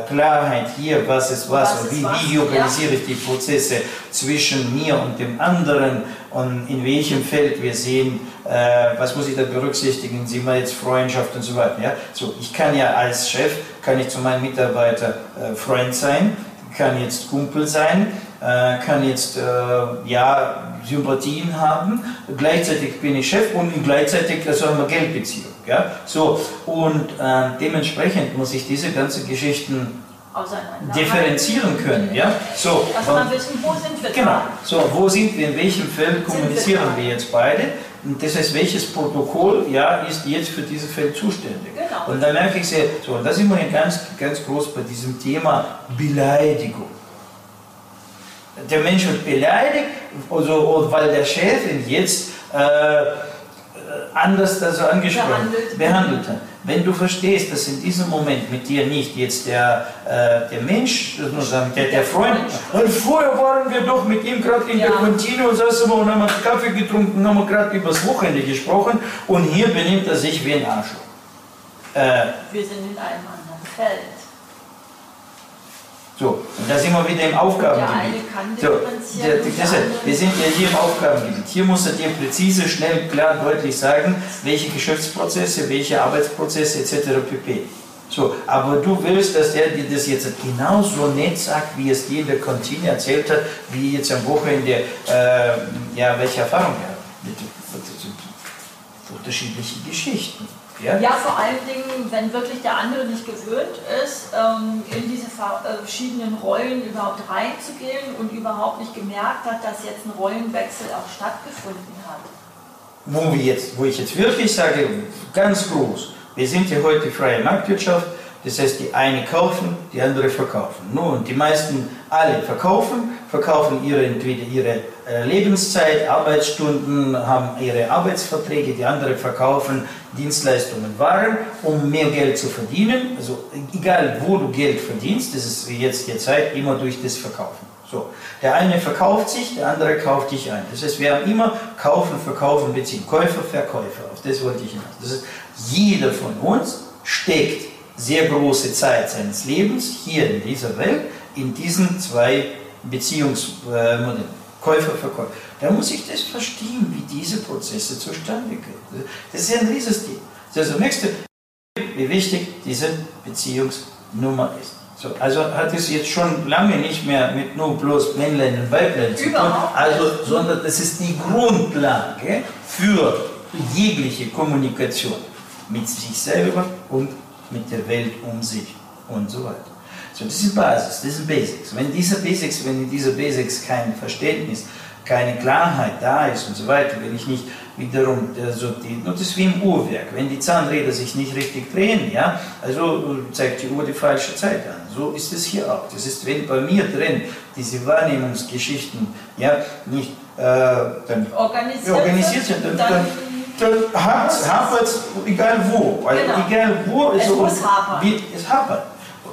Klarheit hier, was ist was, was und wie, was, wie organisiere ja. ich die Prozesse zwischen mir und dem anderen und in welchem Feld wir sehen, äh, was muss ich da berücksichtigen, sehen wir jetzt Freundschaft und so weiter. Ja? So, ich kann ja als Chef, kann ich zu meinem Mitarbeiter äh, Freund sein, kann jetzt Kumpel sein, äh, kann jetzt äh, ja, Sympathien haben, gleichzeitig bin ich Chef und gleichzeitig also haben wir Geldbeziehung. Ja? So, und äh, dementsprechend muss ich diese ganzen Geschichten differenzieren können. Ja? So, also man wissen, wo sind wir Genau, so, wo sind wir, in welchem Feld kommunizieren wir, wir jetzt beide? Und das heißt, welches Protokoll ja, ist jetzt für dieses Feld zuständig? Genau. Und dann merke ich sehr, so, und da sind wir ganz, ganz groß bei diesem Thema Beleidigung der Mensch wird beleidigt, also, weil der Chef ihn jetzt äh, anders also angesprochen, behandelt. behandelt hat. Wenn du verstehst, dass in diesem Moment mit dir nicht jetzt der, äh, der Mensch, sagen, der, der Freund, und vorher waren wir doch mit ihm gerade in ja. der Kantine und saßen wir und haben Kaffee getrunken, haben gerade über das Wochenende gesprochen und hier benimmt er sich wie ein Arschloch. Äh, wir sind in einem anderen Feld. So, und da sind wir wieder im Aufgabengebiet. So, wir sind ja hier im Aufgabengebiet. Hier muss er dir präzise, schnell, klar, deutlich sagen, welche Geschäftsprozesse, welche Arbeitsprozesse etc. pp. So, aber du willst, dass der dir das jetzt genauso nett sagt, wie es dir der Kantine erzählt hat, wie jetzt am Wochenende, äh, ja, welche Erfahrung er hat. Mit, unterschiedliche Geschichten. Ja? ja, vor allen Dingen, wenn wirklich der andere nicht gewöhnt ist, ähm, in diese äh, verschiedenen Rollen überhaupt reinzugehen und überhaupt nicht gemerkt hat, dass jetzt ein Rollenwechsel auch stattgefunden hat. Wo, wir jetzt, wo ich jetzt wirklich sage, ganz groß, wir sind ja heute freie Marktwirtschaft, das heißt, die eine kaufen, die andere verkaufen. Nun, die meisten alle verkaufen, verkaufen ihre, entweder ihre äh, Lebenszeit, Arbeitsstunden, haben ihre Arbeitsverträge, die andere verkaufen Dienstleistungen, Waren, um mehr Geld zu verdienen. Also egal, wo du Geld verdienst, das ist jetzt die Zeit, immer durch das Verkaufen. So, der eine verkauft sich, der andere kauft dich ein. Das heißt, wir haben immer kaufen, verkaufen, beziehen. Käufer, Verkäufer. Auf das wollte ich hinaus. Das heißt, jeder von uns steckt sehr große Zeit seines Lebens hier in dieser Welt in diesen zwei Beziehungsmodellen. Käufer, Verkäufer. Da muss ich das verstehen, wie diese Prozesse zustande kommen. Das ist ja ein Riesenstil. Also nächste, wie wichtig diese Beziehungsnummer ist. So, also hat es jetzt schon lange nicht mehr mit nur bloß Männlein und Weiblein zu tun, also, sondern das ist die Grundlage für jegliche Kommunikation mit sich selber und mit der Welt um sich und so weiter. So, das ist Basis, das sind Basics. Wenn diese Basics, wenn in dieser Basics kein Verständnis, keine Klarheit da ist und so weiter, wenn ich nicht wiederum, also die, das ist wie im Uhrwerk, wenn die Zahnräder sich nicht richtig drehen, ja, also zeigt die Uhr die falsche Zeit an. so ist es hier auch. Das ist, wenn bei mir drin diese Wahrnehmungsgeschichten ja, nicht äh, dann organisiert, organisiert sind, dann, dann, dann, dann hapert es, egal wo. Weil genau. Egal wo, es, also, muss hapern. Es hapert.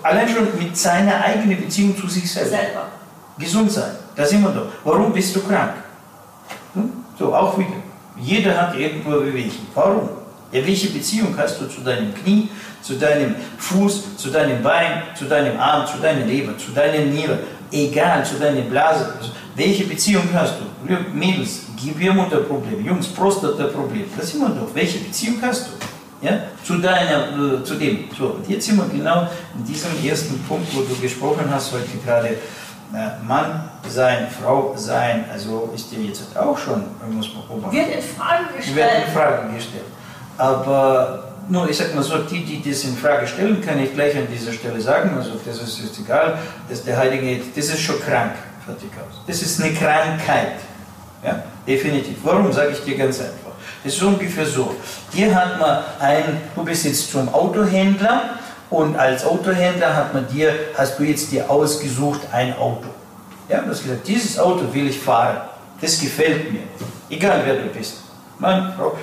Allein schon mit seiner eigenen Beziehung zu sich selber. selber. Gesund sein, da sind wir doch. Warum bist du krank? Hm? So, auch wieder. Jeder hat irgendwo Bewegungen. Warum? Ja, welche Beziehung hast du zu deinem Knie, zu deinem Fuß, zu deinem Bein, zu deinem Arm, zu deiner Leber, zu deiner Niere, egal, zu deiner Blase? Also, welche Beziehung hast du? Mädels, Gebärmutterproblem, Jungs, Prostataproblem, das sind wir doch. Welche Beziehung hast du? Ja? Zu, deiner, äh, zu dem. So, und jetzt sind wir genau in diesem ersten Punkt, wo du gesprochen hast heute gerade. Mann sein, Frau sein, also ist dir jetzt auch schon, muss man beobachten. Wird in Frage gestellt. Wird in Frage gestellt. Aber nur, ich sag mal so, die, die das in Frage stellen, kann ich gleich an dieser Stelle sagen, also das ist jetzt egal, dass der Heilige, das ist schon krank, fertig aus. Das ist eine Krankheit. Ja, definitiv. Warum sage ich dir ganz einfach? Das ist ungefähr so. Hier hat man ein, du bist jetzt zum Autohändler und als Autohändler hat man dir, hast du jetzt dir ausgesucht ein Auto. Ja, du hast gesagt, dieses Auto will ich fahren. Das gefällt mir. Egal wer du bist. Mann, Frau,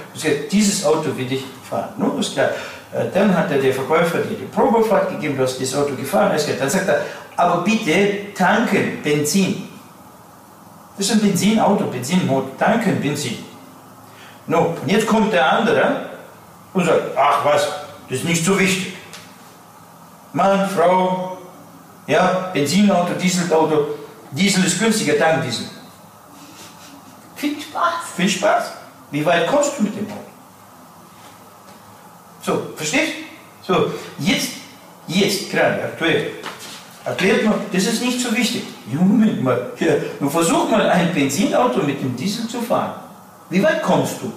dieses Auto will ich fahren. Nun ist klar. Äh, dann hat der Verkäufer dir die Probefahrt gegeben, du hast das Auto gefahren. Dann sagt er, aber bitte tanken Benzin. Das ist ein Benzinauto, Benzinmotor, tanken Benzin. No, und jetzt kommt der andere und sagt, ach was, das ist nicht so wichtig. Mann, Frau, ja, Benzinauto, Dieselauto, Diesel ist günstiger, Tankdiesel. Viel Spaß. Viel Spaß. Wie weit kommst du mit dem Auto? So, verstehst? So, jetzt, jetzt, gerade aktuell, erklärt man, das ist nicht so wichtig. Moment mal, hier, nun versuch mal ein Benzinauto mit dem Diesel zu fahren. Wie weit kommst du?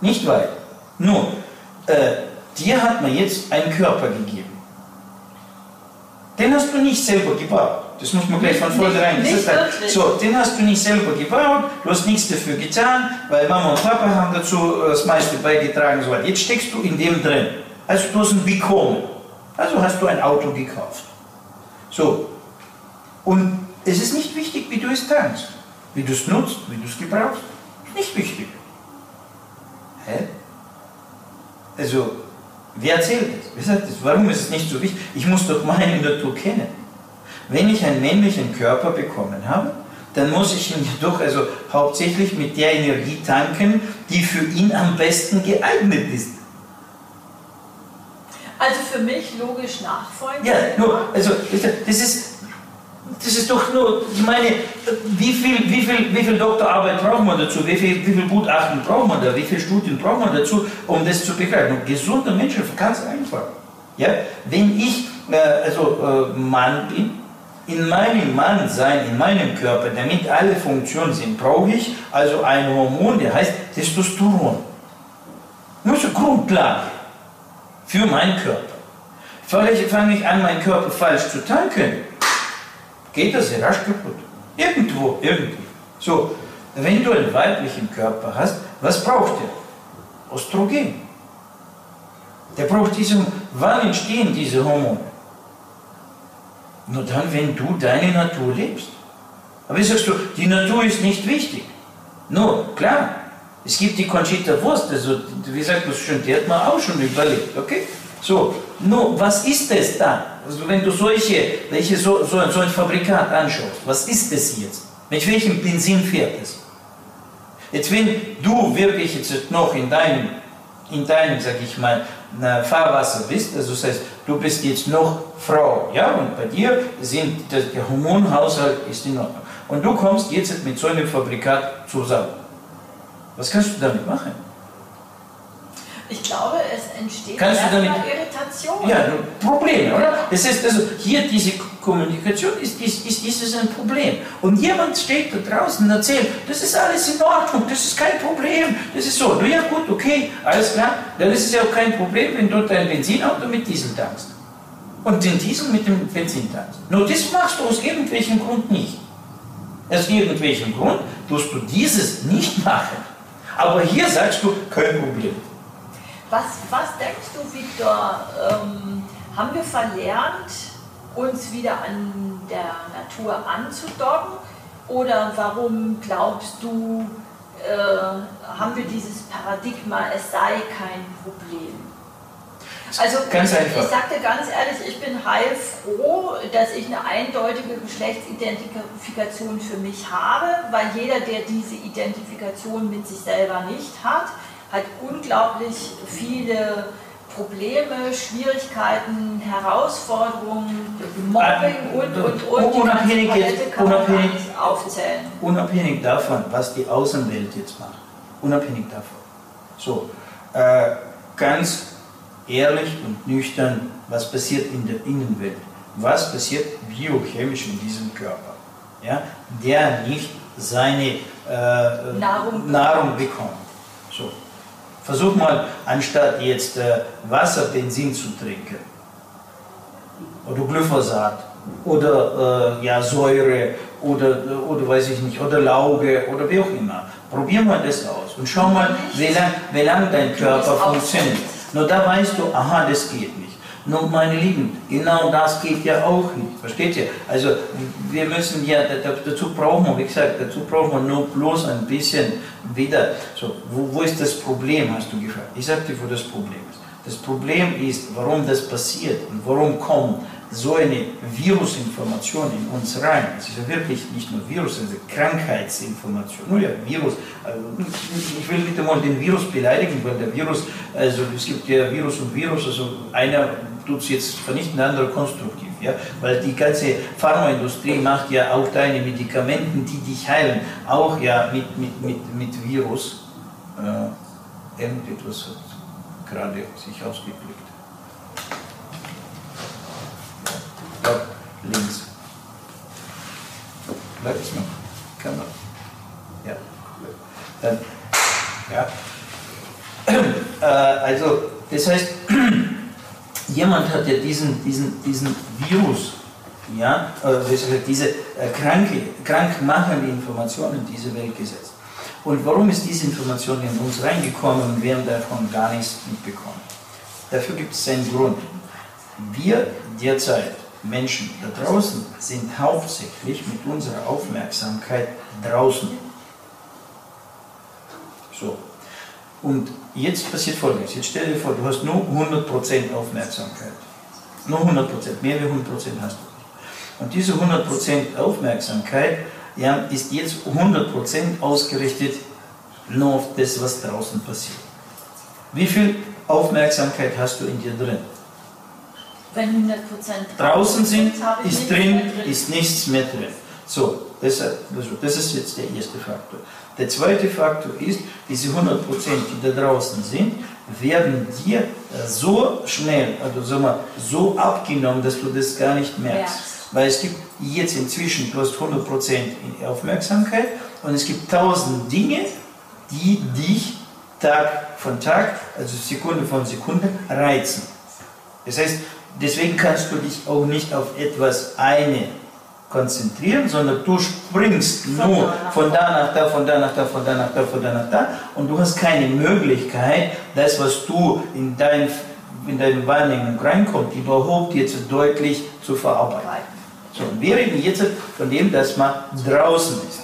Nicht weit. Nur, äh, dir hat man jetzt einen Körper gegeben. Den hast du nicht selber gebaut. Das muss man gleich von vornherein sagen. So, den hast du nicht selber gebaut, du hast nichts dafür getan, weil Mama und Papa haben dazu das meiste beigetragen. So. Jetzt steckst du in dem drin. Also du hast ein bekommen. Also hast du ein Auto gekauft. So. Und es ist nicht wichtig, wie du es tankst. Wie du es nutzt, wie du es gebrauchst. Nicht wichtig. Hä? Also, wer erzählt das? Wer sagt das? Warum ist es nicht so wichtig? Ich muss doch meine Natur kennen. Wenn ich einen männlichen Körper bekommen habe, dann muss ich ihn doch also hauptsächlich mit der Energie tanken, die für ihn am besten geeignet ist. Also für mich logisch nachfolgen. Ja, nur, also das ist, das ist doch nur, ich meine, wie viel, wie viel, wie viel Doktorarbeit braucht man dazu? Wie viel, wie viel Gutachten braucht man da? Wie viele Studien braucht man dazu, um das zu begreifen? Und gesunder Mensch, ganz einfach. Ja? Wenn ich äh, also äh, Mann bin, in meinem Mannsein, in meinem Körper, damit alle Funktionen sind, brauche ich also ein Hormon, der heißt Testosteron. Nur so Grundlage für meinen Körper. Vielleicht fange ich an, meinen Körper falsch zu tanken, geht das sehr rasch kaputt. Irgendwo, irgendwie. So, wenn du einen weiblichen Körper hast, was braucht der? Östrogen. Der braucht diese, wann entstehen diese Hormone? Nur dann, wenn du deine Natur lebst. Aber wie sagst du, die Natur ist nicht wichtig. Nur, klar, es gibt die Conchita Wurst, also wie sagt man schon, die hat man auch schon überlebt, okay? So, nur, was ist es dann? Also wenn du solche, welche so, so, so ein Fabrikat anschaust, was ist es jetzt? Mit welchem Benzin fährt es? Jetzt, wenn du wirklich jetzt noch in deinem, in deinem, sag ich mal, Fahrwasser bist, also das heißt, du bist jetzt noch Frau, ja, und bei dir sind, der Hormonhaushalt ist in Ordnung. Und du kommst jetzt mit so einem Fabrikat zusammen. Was kannst du damit machen? Ich glaube, es entsteht Kannst damit, Irritation. Ja, Probleme, oder? Das heißt also, hier diese Kommunikation ist, ist, ist dieses ein Problem. Und jemand steht da draußen und erzählt, das ist alles in Ordnung, das ist kein Problem, das ist so. Ja, gut, okay, alles klar, dann ist es ja auch kein Problem, wenn du dein Benzinauto mit Diesel tankst. Und den Diesel mit dem Benzin tankst. Nur das machst du aus irgendwelchem Grund nicht. Aus irgendwelchem Grund tust du dieses nicht machen. Aber hier sagst du, kein Problem. Was, was denkst du, Viktor, ähm, Haben wir verlernt, uns wieder an der Natur anzudocken? Oder warum glaubst du, äh, haben wir dieses Paradigma, es sei kein Problem? Also ganz einfach. ich sagte ganz ehrlich, ich bin heilfroh, dass ich eine eindeutige Geschlechtsidentifikation für mich habe, weil jeder, der diese Identifikation mit sich selber nicht hat, hat unglaublich viele Probleme, Schwierigkeiten, Herausforderungen, Mobbing äh, und, und, und. Unabhängig, jetzt, unabhängig, aufzählen. unabhängig davon, was die Außenwelt jetzt macht. Unabhängig davon. So, äh, ganz ehrlich und nüchtern, was passiert in der Innenwelt. Was passiert biochemisch in diesem Körper, ja, der nicht seine äh, Nahrung, Nahrung bekommt. So. Versuch mal, anstatt jetzt äh, Wasser, Benzin zu trinken, oder Glyphosat, oder äh, ja, Säure, oder, oder weiß ich nicht, oder Lauge, oder wie auch immer. Probier mal das aus und schau mal, wie lange lang dein Körper funktioniert. Nur da weißt du, aha, das geht Nur meine Lieben, genau das geht ja auch nicht. Versteht ihr? Also wir müssen ja, dazu brauchen wir, wie gesagt, dazu brauchen wir nur bloß ein bisschen wieder, so, wo, wo ist das Problem, hast du gefragt. Ich sag dir, wo das Problem ist. Das Problem ist, warum das passiert und warum kommen so eine Virusinformation in uns rein. Es ist ja wirklich nicht nur Virus, es ist Krankheitsinformation. Nur ja, Virus. Also ich will nicht einmal den Virus beleidigen, weil der Virus, also es gibt ja Virus und Virus, also einer tut es jetzt vernichten, der andere konstruktiv. Ja? Weil die ganze Pharmaindustrie macht ja auch deine Medikamenten, die dich heilen, auch ja mit, mit, mit, mit Virus. Äh, irgendetwas hat gerade sich ausgeklickt. links. Bleibt es noch? Kamera. Ja, Dann, ja. Äh, also, das heißt, jemand hat ja diesen, diesen, diesen Virus, ja, äh, diese äh, kranke, krankmachende Information in diese Welt gesetzt. Und warum ist diese Information in uns reingekommen und wir haben davon gar nichts mitbekommen? Dafür gibt es einen Grund. Wir derzeit Menschen da draußen sind hauptsächlich mit unserer Aufmerksamkeit draußen. So. Und jetzt passiert Folgendes. Jetzt stell dir vor, du hast nur 100% Aufmerksamkeit. Nur 100%, mehr wie 100% hast du nicht. Und diese 100% Aufmerksamkeit ja, ist jetzt 100% ausgerichtet nur auf das, was draußen passiert. Wie viel Aufmerksamkeit hast du in dir drin? Wenn 100% draußen sind, ist drin, drin, ist nichts mehr drin. So, das, also das ist jetzt der erste Faktor. Der zweite Faktor ist, diese 100%, die da draußen sind, werden dir so schnell, also sagen wir, so abgenommen, dass du das gar nicht merkst. Ja. Weil es gibt jetzt inzwischen, du hast 100% Aufmerksamkeit und es gibt tausend Dinge, die dich Tag von Tag, also Sekunde von Sekunde reizen. Das heißt, Deswegen kannst du dich auch nicht auf etwas eine konzentrieren, sondern du springst nur von da nach da, von da nach da, von da nach da, von da nach da und du hast keine Möglichkeit, das, was du in, dein, in deine Wahrnehmung reinkommt, überhaupt jetzt deutlich zu verarbeiten. So, und wir reden jetzt von dem, dass man draußen ist.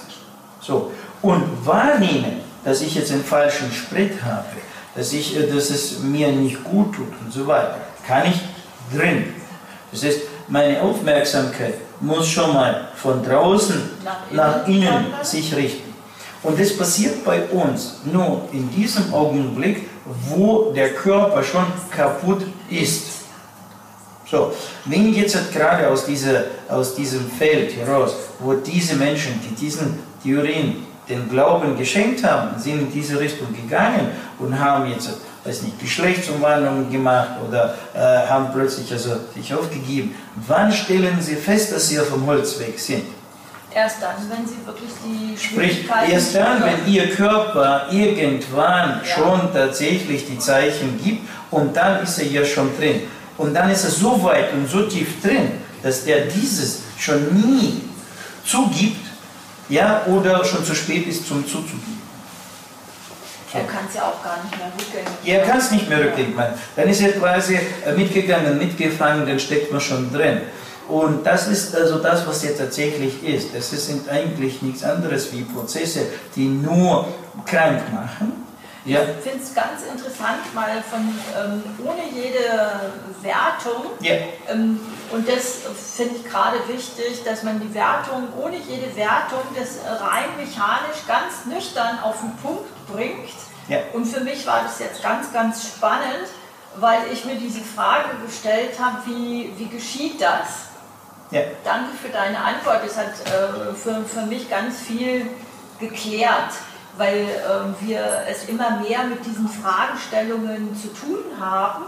So, und wahrnehmen, dass ich jetzt einen falschen Sprit habe, dass, ich, dass es mir nicht gut tut und so weiter, kann ich drin. Das heißt, meine Aufmerksamkeit muss schon mal von draußen nach innen, nach innen sich richten. Und das passiert bei uns nur in diesem Augenblick, wo der Körper schon kaputt ist. So, wenn jetzt gerade aus, dieser, aus diesem Feld heraus, wo diese Menschen, die diesen Theorien den Glauben geschenkt haben, sind in diese Richtung gegangen und haben jetzt weiß nicht, Geschlechtsumwandlungen gemacht oder äh, haben plötzlich also sich aufgegeben. Wann stellen Sie fest, dass Sie auf dem Holzweg sind? Erst dann, wenn Sie wirklich die Sprich, erst dann, wenn Ihr Körper irgendwann ja. schon tatsächlich die Zeichen gibt und dann ist er ja schon drin. Und dann ist er so weit und so tief drin, dass der dieses schon nie zugibt, ja, oder schon zu spät ist zum Zuzugeben. Er kann es ja auch gar nicht mehr rückgängig machen. Er kann es nicht mehr rückgängig machen. Dann ist er quasi äh, mitgegangen, mitgefangen, dann steckt man schon drin. Und das ist also das, was hier tatsächlich ist. Das sind eigentlich nichts anderes wie Prozesse, die nur krank machen. Ja. Ich finde es ganz interessant, mal von ähm, ohne jede Wertung, ja. ähm, und das finde ich gerade wichtig, dass man die Wertung ohne jede Wertung das rein mechanisch ganz nüchtern auf den Punkt bringt. Ja. Und für mich war das jetzt ganz, ganz spannend, weil ich mir diese Frage gestellt habe, wie, wie geschieht das? Ja. Danke für deine Antwort. Das hat äh, für, für mich ganz viel geklärt, weil äh, wir es immer mehr mit diesen Fragestellungen zu tun haben.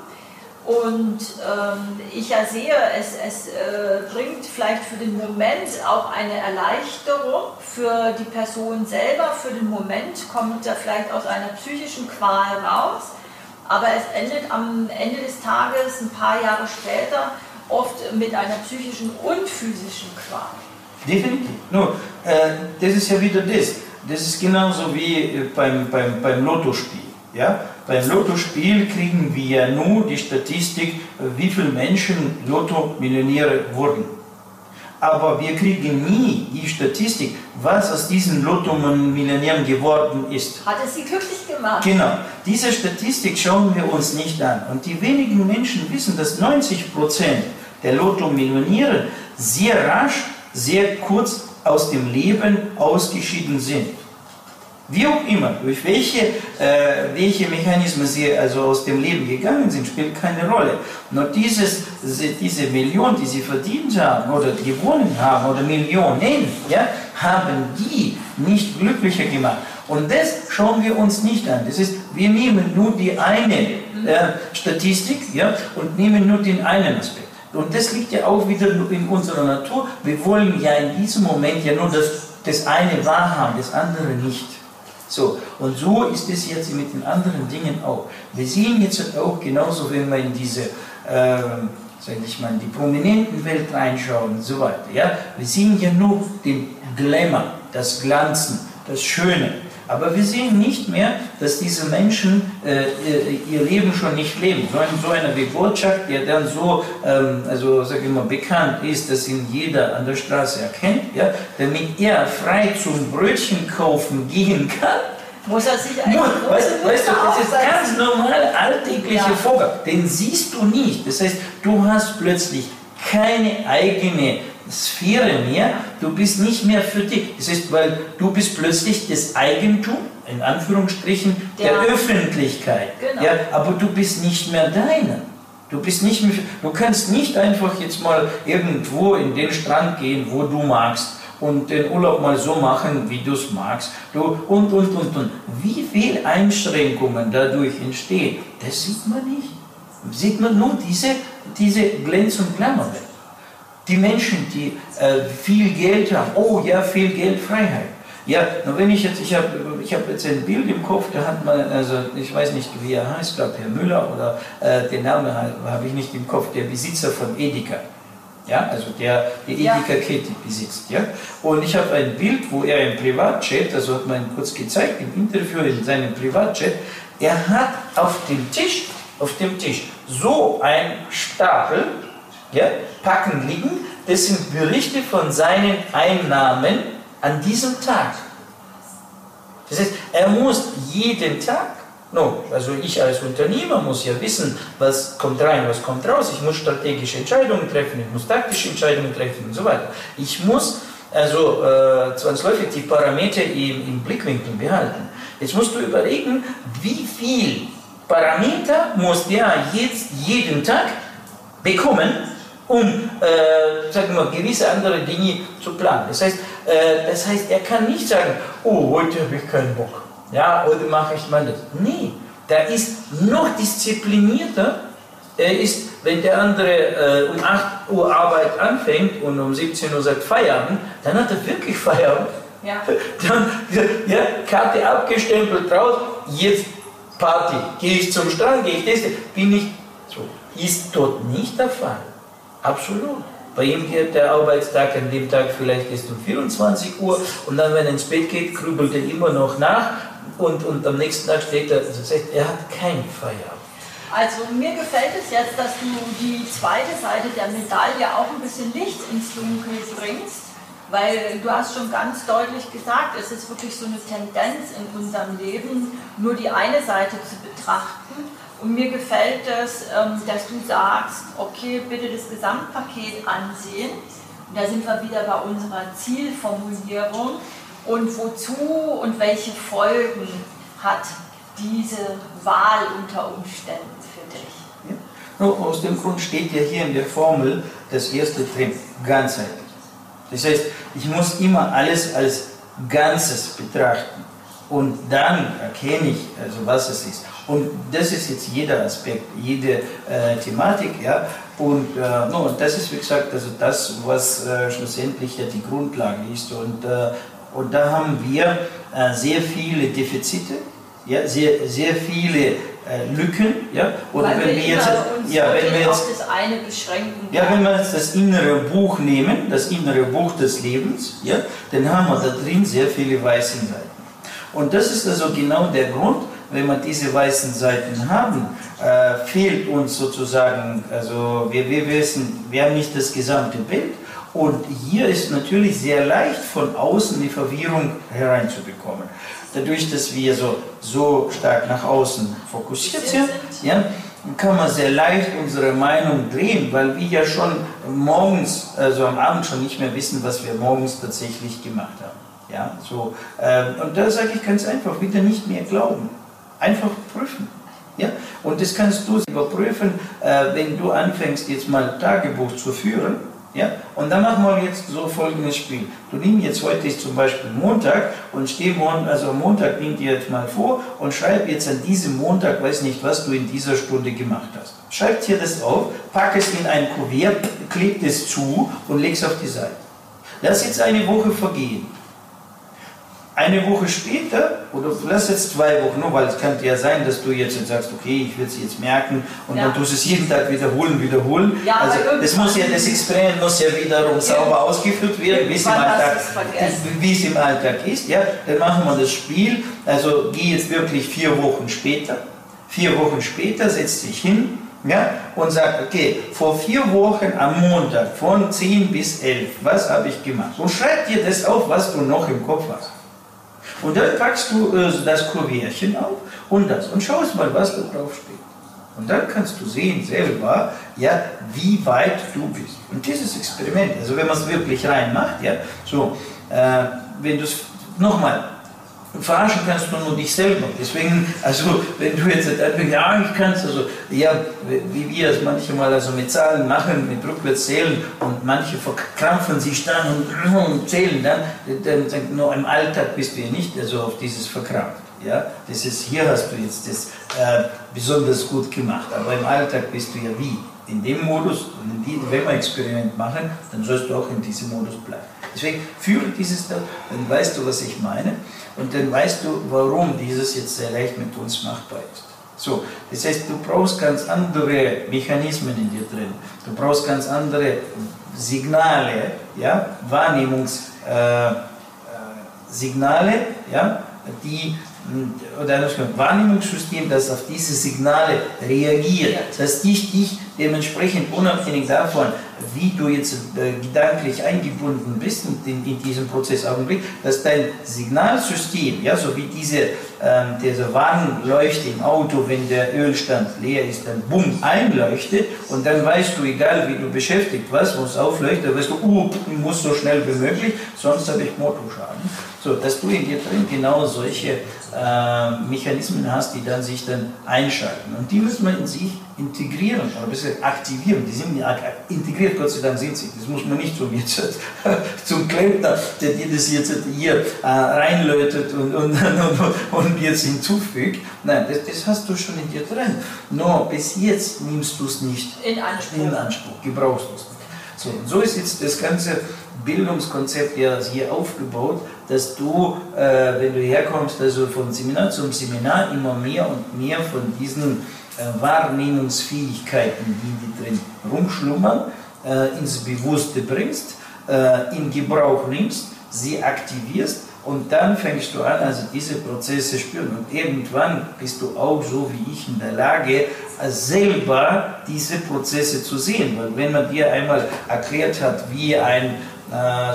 Und ähm, ich ja sehe, es, es äh, bringt vielleicht für den Moment auch eine Erleichterung für die Person selber. Für den Moment kommt er vielleicht aus einer psychischen Qual raus. Aber es endet am Ende des Tages, ein paar Jahre später, oft mit einer psychischen und physischen Qual. Definitiv. Nur, äh, das ist ja wieder das. Das ist genauso wie äh, beim, beim, beim Lottospiel. Ja? Beim Lottospiel kriegen wir ja nur die Statistik, wie viele Menschen Lotto-Millionäre wurden. Aber wir kriegen nie die Statistik, was aus diesen Lotto-Millionären geworden ist. Hat es sie glücklich gemacht? Genau. Diese Statistik schauen wir uns nicht an. Und die wenigen Menschen wissen, dass 90 Prozent der Lotto-Millionäre sehr rasch, sehr kurz aus dem Leben ausgeschieden sind. Wie auch immer, durch welche, äh, welche Mechanismen sie also aus dem Leben gegangen sind, spielt keine Rolle. Nur dieses, diese Million, die sie verdient haben oder gewonnen haben oder Millionen, ja, haben die nicht glücklicher gemacht. Und das schauen wir uns nicht an. Das ist, wir nehmen nur die eine äh, Statistik ja, und nehmen nur den einen Aspekt. Und das liegt ja auch wieder in unserer Natur. Wir wollen ja in diesem Moment ja nur das, das eine wahrhaben, das andere nicht. So, und so ist es jetzt mit den anderen Dingen auch. Wir sehen jetzt auch genauso, wenn wir in diese, äh, sag ich mal, die prominenten Welt reinschauen und so weiter. Ja? Wir sehen ja nur den Glamour, das Glanzen, das Schöne. Aber wir sehen nicht mehr, dass diese Menschen äh, ihr Leben schon nicht leben. So, ein, so einer wie Burczak, der dann so, ähm, also sag ich mal, bekannt ist, dass ihn jeder an der Straße erkennt, ja, damit er frei zum Brötchen kaufen gehen kann, muss er sich eigentlich. Weißt, weißt du, das ist ganz normal alltäglicher ja. Vorgang. Den siehst du nicht. Das heißt, du hast plötzlich keine eigene Sphäre mehr, du bist nicht mehr für dich. Das heißt, weil du bist plötzlich das Eigentum, in Anführungsstrichen, der, der Öffentlichkeit. Genau. Ja, aber du bist nicht mehr deiner. Du bist nicht mehr, du kannst nicht einfach jetzt mal irgendwo in den Strand gehen, wo du magst und den Urlaub mal so machen, wie du es magst. Du, und, und, und, und. Wie viele Einschränkungen dadurch entstehen, das sieht man nicht. Sieht man nur diese, diese Glänz- und Klammerwelt. Die Menschen, die äh, viel Geld haben, oh ja, viel Geld, Freiheit. Ja, nur wenn ich jetzt, ich habe ich hab jetzt ein Bild im Kopf, da hat man, also ich weiß nicht, wie er heißt, glaube Herr Müller oder äh, den Namen habe ich nicht im Kopf, der Besitzer von Edeka. Ja, also der die Edeka-Kette besitzt. Ja? Und ich habe ein Bild, wo er im Privatchat, also hat man kurz gezeigt, im Interview in seinem Privatchat, er hat auf dem Tisch, auf dem Tisch so ein Stapel ja, Packen liegen. Das sind Berichte von seinen Einnahmen an diesem Tag. Das heißt, er muss jeden Tag, no, also ich als Unternehmer muss ja wissen, was kommt rein, was kommt raus. Ich muss strategische Entscheidungen treffen, ich muss taktische Entscheidungen treffen und so weiter. Ich muss also äh, zwangsläufig die Parameter im, im Blickwinkel behalten. Jetzt musst du überlegen, wie viel Parameter muss der jetzt jeden Tag bekommen, um äh, sagen wir, gewisse andere Dinge zu planen. Das heißt, äh, das heißt, er kann nicht sagen, oh, heute habe ich keinen Bock. Ja, heute mache ich mal das. Nee, der ist noch disziplinierter. Er ist, wenn der andere äh, um 8 Uhr Arbeit anfängt und um 17 Uhr sagt Feierabend, dann hat er wirklich Feierabend. Ja. Dann, ja, Karte abgestempelt raus, jetzt Party. Gehe ich zum Strand, gehe ich das, bin ich so. Ist dort nicht der Fall. Absolut. Bei ihm geht der Arbeitstag an dem Tag vielleicht erst um 24 Uhr und dann, wenn er ins Bett geht, grübelt er immer noch nach. und, und am nächsten Tag steht er, also sagt, er hat keinen Feierabend. Also mir gefällt es jetzt, dass du die zweite Seite der Medaille auch ein bisschen Licht ins Dunkel bringst, weil du hast schon ganz deutlich gesagt, es ist wirklich so eine Tendenz in unserem Leben, nur die eine Seite zu betrachten. Und mir gefällt es, ähm, dass du sagst, okay, bitte das Gesamtpaket ansehen. Und da sind wir wieder bei unserer Zielformulierung. Und wozu und welche Folgen hat diese Wahl unter Umständen? aus dem Grund steht ja hier in der Formel das erste drin, ganzheitlich. Das heißt, ich muss immer alles als Ganzes betrachten und dann erkenne ich, also was es ist. Und das ist jetzt jeder Aspekt, jede äh, Thematik, ja. Und, äh, no, das ist, wie gesagt, also das, was äh, schlussendlich ja die Grundlage ist. Und, äh, und da haben wir äh, sehr viele Defizite, ja, sehr, sehr viele äh, Lücken, ja, oder Weil wenn wir, jetzt, ja, wenn wir jetzt das eine beschränken. Ja, wenn wir jetzt das innere Buch nehmen, das innere Buch des Lebens, ja, dann haben wir da drin sehr viele weiße Seiten. Und das ist also genau der Grund, wenn wir diese weißen Seiten haben, äh, fehlt uns sozusagen, also wir, wir wissen, wir haben nicht das gesamte Bild. Und hier ist natürlich sehr leicht von außen die Verwirrung hereinzubekommen dadurch, dass wir so, so stark nach außen fokussiert sind, ja, kann man sehr leicht unsere Meinung drehen, weil wir ja schon morgens, also am Abend schon nicht mehr wissen, was wir morgens tatsächlich gemacht haben. Ja, so, äh, und da sage ich ganz einfach, wieder nicht mehr glauben. Einfach prüfen. Ja? Und das kannst du überprüfen, äh, wenn du anfängst, jetzt mal Tagebuch zu führen ja? Und dann machen wir jetzt so folgendes Spiel. Du nimmst jetzt heute ist zum Beispiel Montag und steh morgen, also Montag nimm dir jetzt mal vor und schreib jetzt an diesem Montag, weiß nicht, was du in dieser Stunde gemacht hast. Schreib dir das auf, pack es in ein Kuvert, kleb es zu und leg es auf die Seite. Lass jetzt eine Woche vergehen eine Woche später, oder lass jetzt zwei Wochen, nur weil es könnte ja sein, dass du jetzt sagst, okay, ich will es jetzt merken und ja. dann tust du es jeden Tag wiederholen, wiederholen. Ja, also das muss ja, das Experiment muss ja wiederum sauber ausgeführt werden, wie es, im Alltag, wie es im Alltag ist. Ja, dann machen wir das Spiel, also geh jetzt wirklich vier Wochen später. Vier Wochen später setzt dich hin, ja, und sagt, okay, vor vier Wochen am Montag von 10 bis 11, was habe ich gemacht? Und schreib dir das auf, was du noch im Kopf hast. Und dann packst du äh, das Kurvierchen auf und das und schaust mal, was da drauf steht. Und dann kannst du sehen selber, ja, wie weit du bist. Und dieses Experiment, also wenn man es wirklich reinmacht, ja, so, äh, wenn du es, nochmal, verarschen kannst du nur dich selber. Deswegen, also wenn du jetzt einfach, ja, ich kann also ja, wie wir es manchmal also mit Zahlen machen, mit rückwärts zählen und manche verkrampfen sich dann und, und zählen dann, dann, dann nur im Alltag bist du ja nicht also auf dieses verkrampft. Ja, das ist, hier hast du jetzt das äh, besonders gut gemacht, aber im Alltag bist du ja wie? In dem Modus, wenn wir Experiment machen, dann sollst du auch in diesem Modus bleiben. Deswegen führe dieses, dann weißt du, was ich meine. Und dann weißt du, warum dieses jetzt sehr leicht mit uns machbar ist. So, das heißt, du brauchst ganz andere Mechanismen in dir drin. Du brauchst ganz andere Signale, ja, Wahrnehmungssignale, äh, ja, die oder ein Wahrnehmungssystem, das auf diese Signale reagiert, dass dich, dich dementsprechend unabhängig davon, wie du jetzt äh, gedanklich eingebunden bist in, in diesem Prozessaugenblick, dass dein Signalsystem, ja, so wie diese, ähm, diese Warnleuchte im Auto, wenn der Ölstand leer ist, dann bumm, einleuchtet und dann weißt du, egal wie du beschäftigt warst, muss aufleuchten, dann weißt du, uh, muss so schnell wie möglich, sonst habe ich Motorschaden. So, dass du in dir drin genau solche äh, Mechanismen hast, die dann sich dann einschalten. Und die müssen wir in sich integrieren oder ein bisschen aktivieren. Die sind ja integriert, Gott sei Dank sind sie. Das muss man nicht wie jetzt zum Klempner, der dir das jetzt hier äh, reinlötet und, und, und, und, jetzt hinzufügt. Nein, das, das, hast du schon in dir drin. Nur bis jetzt nimmst du es nicht in Anspruch. In Anspruch, gebrauchst du es nicht. So, so ist jetzt das ganze Bildungskonzept ja hier aufgebaut, dass du, äh, wenn du herkommst, also von Seminar zum Seminar immer mehr und mehr von diesen äh, Wahrnehmungsfähigkeiten, die, die drin rumschlummern, äh, ins Bewusste bringst, äh, in Gebrauch nimmst, sie aktivierst Und dann fängst du an, also diese Prozesse spüren. Und irgendwann bist du auch so wie ich in der Lage, selber diese Prozesse zu sehen. Weil wenn man dir einmal erklärt hat, wie ein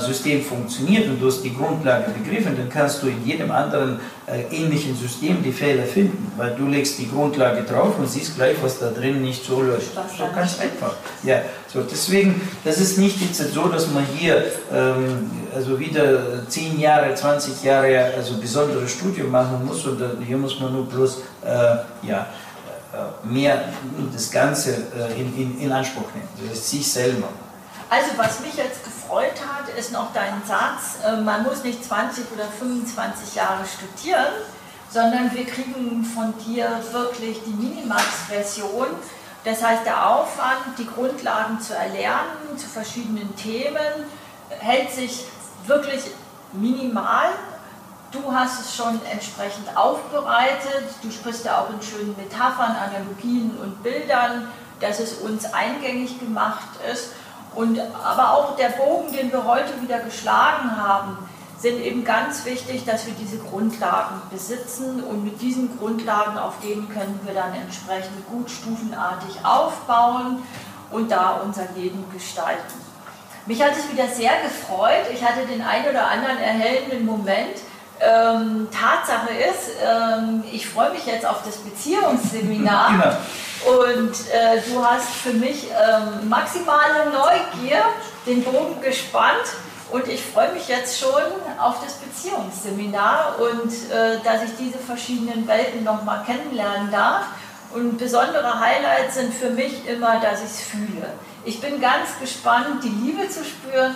System funktioniert und du hast die Grundlage begriffen, dann kannst du in jedem anderen äh, ähnlichen System die Fehler finden, weil du legst die Grundlage drauf und siehst gleich, was da drin nicht so läuft. So ganz einfach. Ja, so deswegen, das ist nicht jetzt so, dass man hier ähm, also wieder 10 Jahre, 20 Jahre also besonderes Studium machen muss und hier muss man nur bloß äh, ja, äh, mehr das Ganze äh, in, in, in Anspruch nehmen, das ist sich selber. Also was mich jetzt ist noch dein Satz, äh, man muss nicht 20 oder 25 Jahre studieren, sondern wir kriegen von dir wirklich die Minimax-Version. Das heißt, der Aufwand, die Grundlagen zu erlernen zu verschiedenen Themen, hält sich wirklich minimal. Du hast es schon entsprechend aufbereitet. Du sprichst ja auch in schönen Metaphern, Analogien und Bildern, dass es uns eingängig gemacht ist. Und, aber auch der Bogen, den wir heute wieder geschlagen haben, sind eben ganz wichtig, dass wir diese Grundlagen besitzen und mit diesen Grundlagen, auf denen können wir dann entsprechend gut stufenartig aufbauen und da unser Leben gestalten. Mich hat es wieder sehr gefreut. Ich hatte den ein oder anderen erhellenden Moment. Ähm, Tatsache ist, ähm, ich freue mich jetzt auf das Beziehungsseminar. Genau. Und äh, du hast für mich ähm, maximale Neugier, den Bogen gespannt. Und ich freue mich jetzt schon auf das Beziehungsseminar und äh, dass ich diese verschiedenen Welten nochmal kennenlernen darf. Und besondere Highlights sind für mich immer, dass ich es fühle. Ich bin ganz gespannt, die Liebe zu spüren,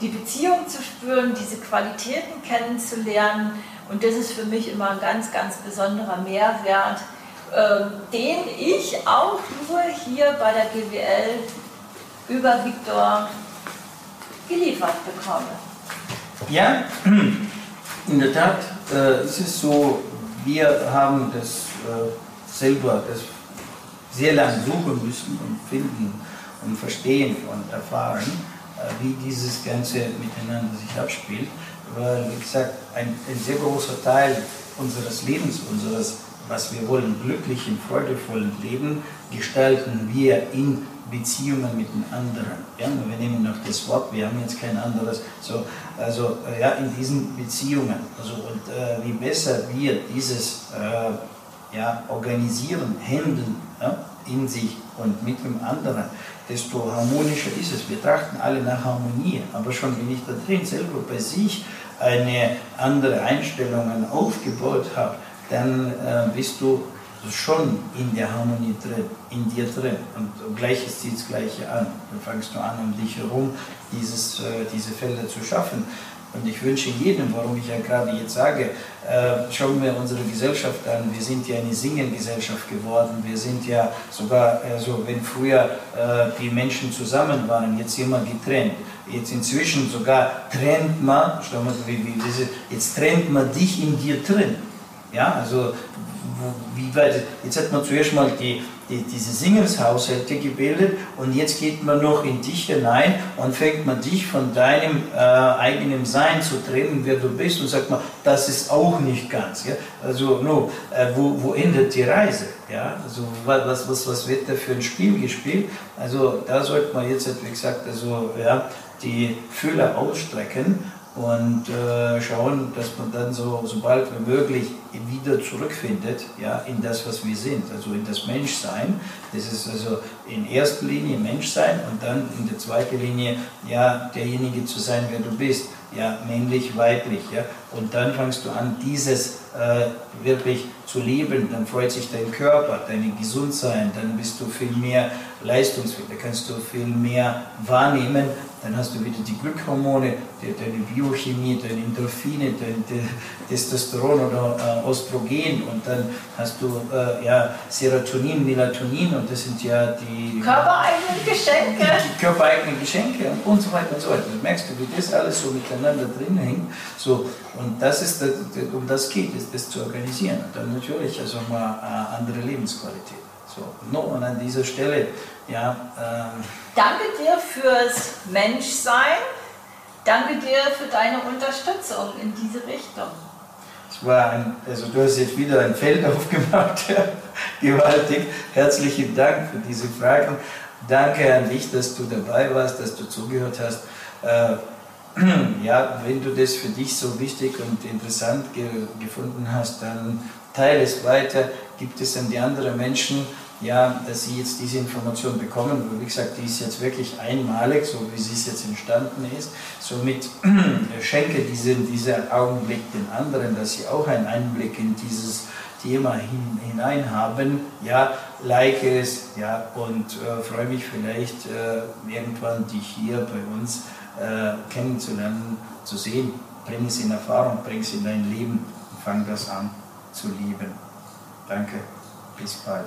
die Beziehung zu spüren, diese Qualitäten kennenzulernen. Und das ist für mich immer ein ganz, ganz besonderer Mehrwert, den ich auch nur hier bei der GWL über Viktor geliefert bekomme. Ja, in der Tat äh, ist es so, wir haben das äh, selber das sehr lange suchen müssen und finden und verstehen und erfahren äh, wie dieses Ganze miteinander sich abspielt, weil, wie gesagt, ein, ein sehr großer Teil unseres Lebens, unseres, was wir wollen, glücklichen, freudevollen Leben, gestalten wir in Beziehungen mit den anderen. Ja, wir nehmen noch das Wort, wir haben jetzt kein anderes. So, also äh, ja, in diesen Beziehungen. Also, und äh, wie besser wir dieses äh, ja, organisieren, handeln ja, in sich und mit dem anderen, desto harmonischer ist es. Wir trachten alle nach Harmonie, aber schon wenn ich da drin selber bei sich eine andere Einstellung aufgebaut habe, dann äh, bist du schon in der Harmonie drin, in dir drin. Und Gleiches zieht das Gleiche an. Dann fangst du an, um dich herum dieses, äh, diese Felder zu schaffen. Und ich wünsche jedem, warum ich ja gerade jetzt sage, äh, schauen wir unsere Gesellschaft an. Wir sind ja eine Singengesellschaft geworden. Wir sind ja sogar, also wenn früher äh, die Menschen zusammen waren, jetzt immer getrennt. Jetzt inzwischen sogar trennt man, jetzt trennt man dich in dir drin. Ja, also wie weit, jetzt hat man zuerst mal die, die, diese Singles-Haushalte gebildet und jetzt geht man noch in dich hinein und fängt man dich von deinem äh, eigenen Sein zu trennen, wer du bist und sagt man, das ist auch nicht ganz. Ja? Also no, äh, wo, wo endet die Reise? Ja? Also was, was, was wird da für ein Spiel gespielt? Also da sollte man jetzt, wie gesagt, also, ja, die Fülle ausstrecken und äh, schauen, dass man dann so, bald wie möglich wieder zurückfindet ja, in das, was wir sind, also in das Menschsein. Das ist also in erster Linie Menschsein und dann in der zweiten Linie ja, derjenige zu sein, wer du bist, ja, männlich, weiblich. Ja. Und dann fängst du an, dieses äh, wirklich zu leben, dann freut sich dein Körper, dein Gesundsein, dann bist du viel mehr leistungsfähig, da kannst du viel mehr wahrnehmen dann hast du wieder die Glückhormone, deine Biochemie, deine Endorphine, dein Testosteron oder äh, Östrogen und dann hast du äh, ja, Serotonin, Melatonin und das sind ja die körpereigenen Geschenke. Die, die körpereigenen Geschenke und, und so weiter und so weiter. Das merkst du, wie das alles so miteinander drin hängt. So, und das ist, um das geht es, das zu organisieren. Und dann natürlich also mal äh, andere Lebensqualität. So, und an dieser Stelle, ja. Ähm, Danke dir fürs Menschsein. Danke dir für deine Unterstützung in diese Richtung. Es war ein, also du hast jetzt wieder ein Feld aufgemacht, gewaltig. Herzlichen Dank für diese Fragen. Danke an dich, dass du dabei warst, dass du zugehört hast. Äh, ja, wenn du das für dich so wichtig und interessant ge gefunden hast, dann teile es weiter, gibt es an die anderen Menschen, ja, dass sie jetzt diese Information bekommen. Wie gesagt, die ist jetzt wirklich einmalig, so wie sie es jetzt entstanden ist. Somit schenke diesen, diesen Augenblick den anderen, dass sie auch einen Einblick in dieses Thema hin, hinein haben. Ja, like es ja, und äh, freue mich vielleicht äh, irgendwann dich hier bei uns äh, kennenzulernen, zu sehen. Bring es in Erfahrung, bring es in dein Leben und fang das an zu lieben. Danke, bis bald.